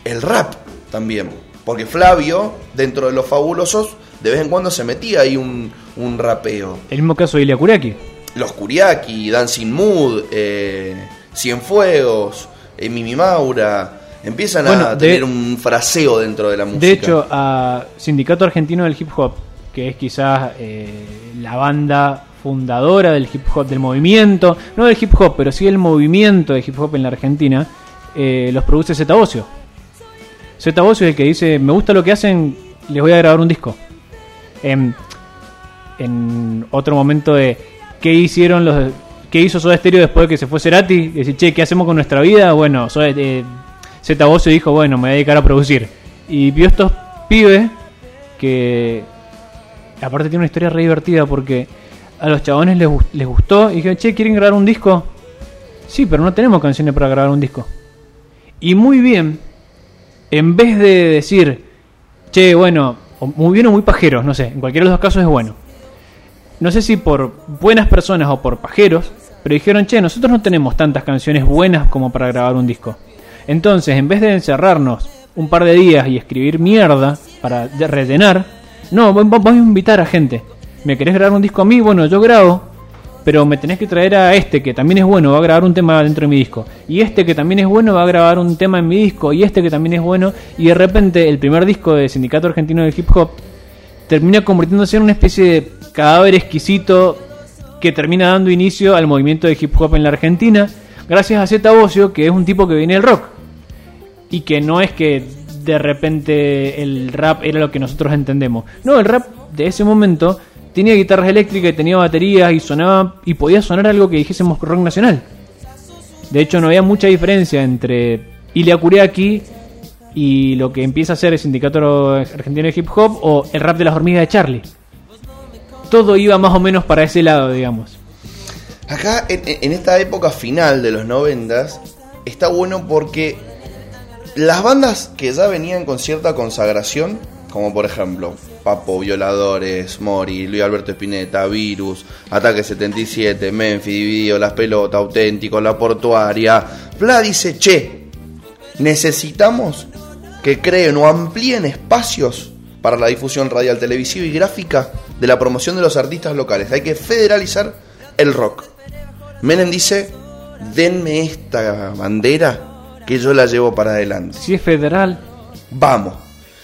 El rap también, porque Flavio, dentro de los fabulosos, de vez en cuando se metía ahí un, un rapeo. El mismo caso de Ilia Kuriaki. Los Kuriaki, Dancing Mood, eh, Cienfuegos, eh, Mimi Maura, empiezan a tener un fraseo dentro de la música. De hecho, a Sindicato Argentino del Hip Hop, que es quizás eh, la banda fundadora del hip hop, del movimiento, no del hip hop, pero sí el movimiento de hip hop en la Argentina, eh, los produce Zeta Bocio. Zeta Bocio es el que dice, me gusta lo que hacen, les voy a grabar un disco. En, otro momento de qué hicieron los qué hizo Soda Stereo después de que se fue Cerati, decir, che, ¿qué hacemos con nuestra vida? Bueno, Soda, eh, dijo, bueno, me voy a dedicar a producir. Y vio estos pibes que aparte tiene una historia re divertida porque a los chabones les, les gustó y dijeron, che, ¿quieren grabar un disco? Sí, pero no tenemos canciones para grabar un disco. Y muy bien, en vez de decir, che, bueno, muy bien o muy pajeros, no sé, en cualquiera de los dos casos es bueno. No sé si por buenas personas o por pajeros, pero dijeron, che, nosotros no tenemos tantas canciones buenas como para grabar un disco. Entonces, en vez de encerrarnos un par de días y escribir mierda para rellenar, no, vamos a invitar a gente ¿me querés grabar un disco a mí? Bueno, yo grabo, pero me tenés que traer a este que también es bueno, va a grabar un tema dentro de mi disco. Y este que también es bueno, va a grabar un tema en mi disco. Y este que también es bueno. Y de repente el primer disco de Sindicato Argentino de Hip Hop termina convirtiéndose en una especie de cadáver exquisito que termina dando inicio al movimiento de hip hop en la Argentina. Gracias a Zeta Bocio, que es un tipo que viene del rock. Y que no es que de repente el rap era lo que nosotros entendemos. No, el rap de ese momento tenía guitarras eléctricas y tenía baterías y sonaba y podía sonar algo que dijésemos rock nacional. De hecho, no había mucha diferencia entre Ilia Kuriaki y lo que empieza a ser el Sindicato Argentino de Hip Hop o el rap de las hormigas de Charlie. Todo iba más o menos para ese lado, digamos. Acá, en, esta época final de los noventas, está bueno porque las bandas que ya venían con cierta consagración, como por ejemplo Papo, Violadores, Mori, Luis Alberto Espineta, Virus, Ataque 77, Memphis, Dividido, Las Pelotas, Auténtico, La Portuaria. Fla dice, che, necesitamos que creen o amplíen espacios para la difusión radial, televisiva y gráfica de la promoción de los artistas locales. Hay que federalizar el rock. Menem dice, denme esta bandera que yo la llevo para adelante. Si es federal. Vamos.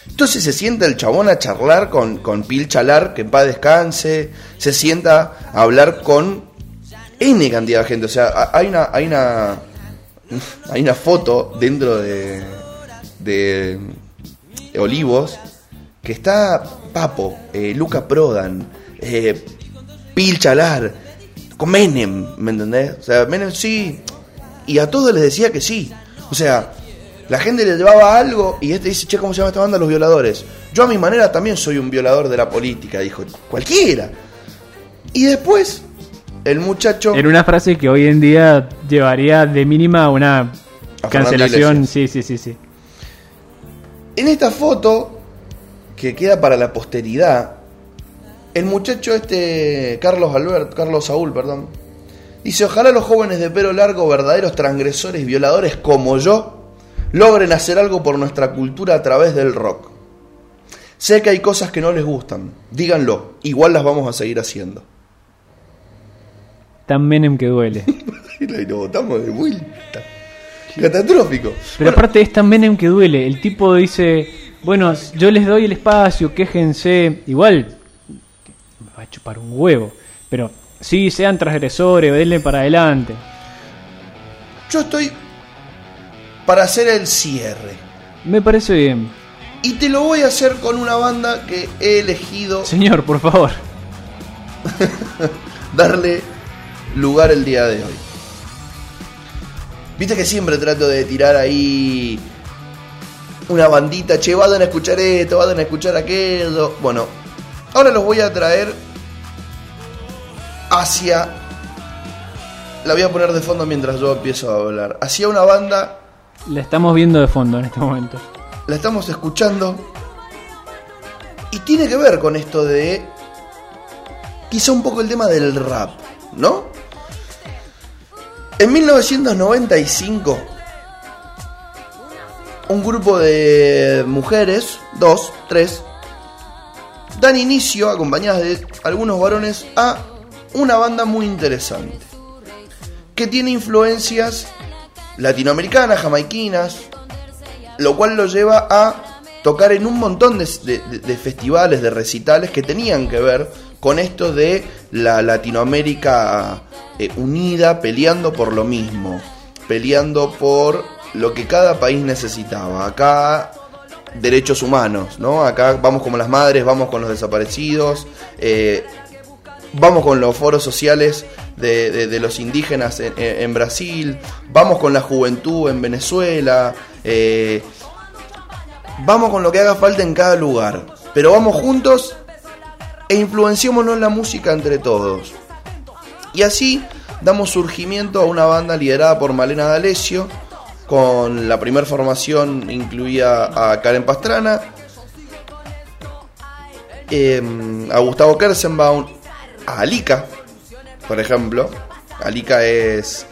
Entonces se sienta el chabón a charlar con, con Pil Chalar, que en paz descanse, se sienta a hablar con N cantidad de gente. O sea, hay una, hay una, [laughs] hay una foto dentro de, de Olivos que está Papo, eh, Luca Prodan, eh, Pil Chalar, con Menem, ¿me entendés? O sea, Menem sí, y a todos les decía que sí. O sea, la gente le llevaba algo y este dice, che, ¿cómo se llama esta banda? Los violadores. Yo a mi manera también soy un violador de la política, dijo, cualquiera. Y después, el muchacho... En una frase que hoy en día llevaría de mínima una cancelación. Sí, sí, sí, sí. En esta foto, que queda para la posteridad, el muchacho este, Carlos Albert, Carlos Saúl, perdón, dice, ojalá los jóvenes de pelo largo, verdaderos transgresores, violadores como yo, logren hacer algo por nuestra cultura a través del rock. Sé que hay cosas que no les gustan, díganlo, igual las vamos a seguir haciendo. Tan Menem que duele. [laughs] y lo votamos de vuelta. Catastrófico. Pero aparte es tan Menem que duele. El tipo dice, bueno, yo les doy el espacio, quéjense. Igual, me va a chupar un huevo. Pero sí, sean transgresores, denle para adelante. Yo estoy para hacer el cierre. Me parece bien. Y te lo voy a hacer con una banda que he elegido. Señor, por favor. [laughs] darle lugar el día de hoy. Viste que siempre trato de tirar ahí una bandita, che, vayan a escuchar esto, vayan a escuchar aquello. Bueno, ahora los voy a traer hacia... La voy a poner de fondo mientras yo empiezo a hablar. Hacia una banda la estamos viendo de fondo en este momento. La estamos escuchando. Y tiene que ver con esto de quizá un poco el tema del rap, ¿no? En 1995, un grupo de mujeres, dos, tres, dan inicio, acompañadas de algunos varones, a una banda muy interesante, que tiene influencias latinoamericanas, jamaiquinas, lo cual lo lleva a tocar en un montón de, festivales, de recitales que tenían que ver con esto de la Latinoamérica eh, unida, peleando por lo mismo, peleando por lo que cada país necesitaba. Acá derechos humanos, ¿no? Acá vamos como las madres, vamos con los desaparecidos, eh, vamos con los foros sociales de, los indígenas en, Brasil, vamos con la juventud en Venezuela, eh, vamos con lo que haga falta en cada lugar, pero vamos juntos e influenciémonos la música entre todos. Y así damos surgimiento a una banda liderada por Malena D'Alessio, con la primera formación incluía a Karen Pastrana, em, a Gustavo Kersenbaum, a Alika, por ejemplo. Alika es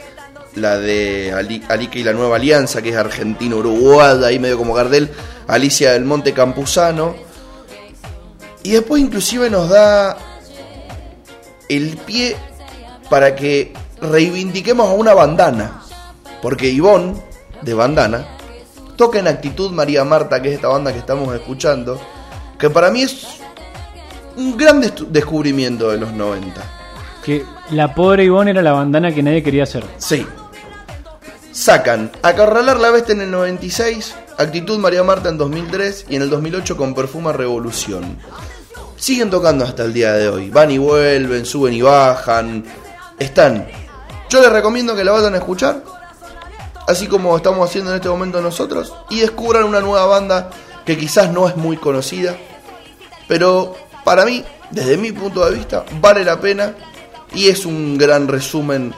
la de Alika y la Nueva Alianza, que es Argentina-Uruguay, ahí medio como Gardel, Alicia del Monte Campuzano. Y después inclusive nos da el pie para que reivindiquemos a una bandana. Porque Ivonne, de bandana, toca en actitud María Marta, que es esta banda que estamos escuchando, que para mí es un gran descubrimiento de los 90. Que la pobre Ivonne era la bandana que nadie quería hacer. Sí. Sacan Acorralar la Bestia en el 96, Actitud María Marta en 2003 y en el 2008 con Perfuma Revolución. Siguen tocando hasta el día de hoy. Van y vuelven, suben y bajan. Están. Yo les recomiendo que la vayan a escuchar, así como estamos haciendo en este momento nosotros, y descubran una nueva banda que quizás no es muy conocida, pero para mí, desde mi punto de vista, vale la pena y es un gran resumen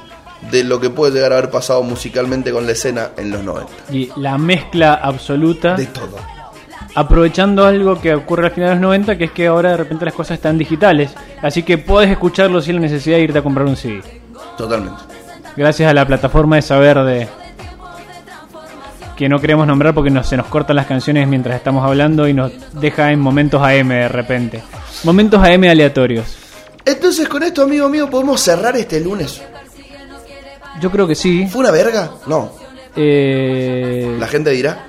de lo que puede llegar a haber pasado musicalmente con la escena en los 90. Y la mezcla absoluta. De todo. Aprovechando algo que ocurre al final de los 90, que es que ahora de repente las cosas están digitales. Así que puedes escucharlo sin la necesidad de irte a comprar un CD. Totalmente. Gracias a la plataforma de saber de. Que no queremos nombrar porque se nos cortan las canciones mientras estamos hablando y nos deja en momentos AM de repente. Momentos AM aleatorios. Entonces, con esto, amigo mío, podemos cerrar este lunes. Yo creo que sí. ¿Fue una verga? No. Eh... La gente dirá.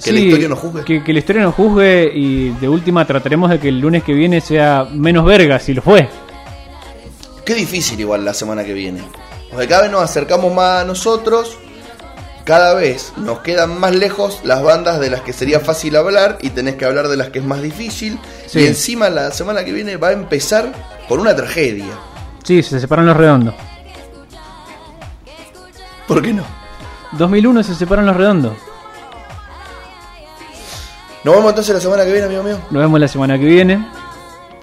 Que la historia nos juzgue. Que, la historia nos juzgue y de última trataremos de que el lunes que viene sea menos verga, si lo fue. Qué difícil igual la semana que viene. Porque cada vez nos acercamos más a nosotros, cada vez nos quedan más lejos las bandas de las que sería fácil hablar y tenés que hablar de las que es más difícil. Y encima la semana que viene va a empezar con una tragedia. Sí, se separan los redondos. ¿Por qué no? 2001 se separan los redondos. Nos vemos entonces la semana que viene, amigo mío. Nos vemos la semana que viene.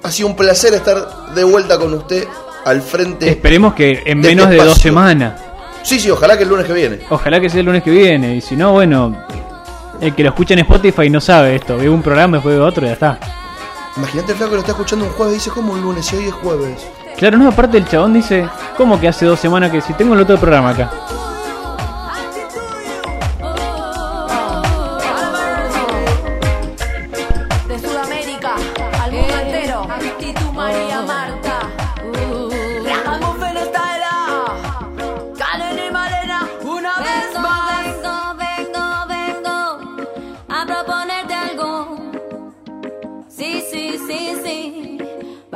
Ha sido un placer estar de vuelta con usted al frente. Esperemos que en menos de dos semanas. Sí, sí, ojalá que el lunes que viene. Ojalá que sea el lunes que viene. Y si no, bueno, el que lo escucha en Spotify no sabe esto. Ve un programa, después ve otro y ya está. Imagínate el flaco que lo está escuchando un jueves y dice, ¿cómo un lunes? Y hoy es jueves. Claro, no, aparte el chabón dice, ¿cómo que hace dos semanas que si tengo el otro programa acá?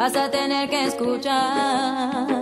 Vas a tener que escuchar.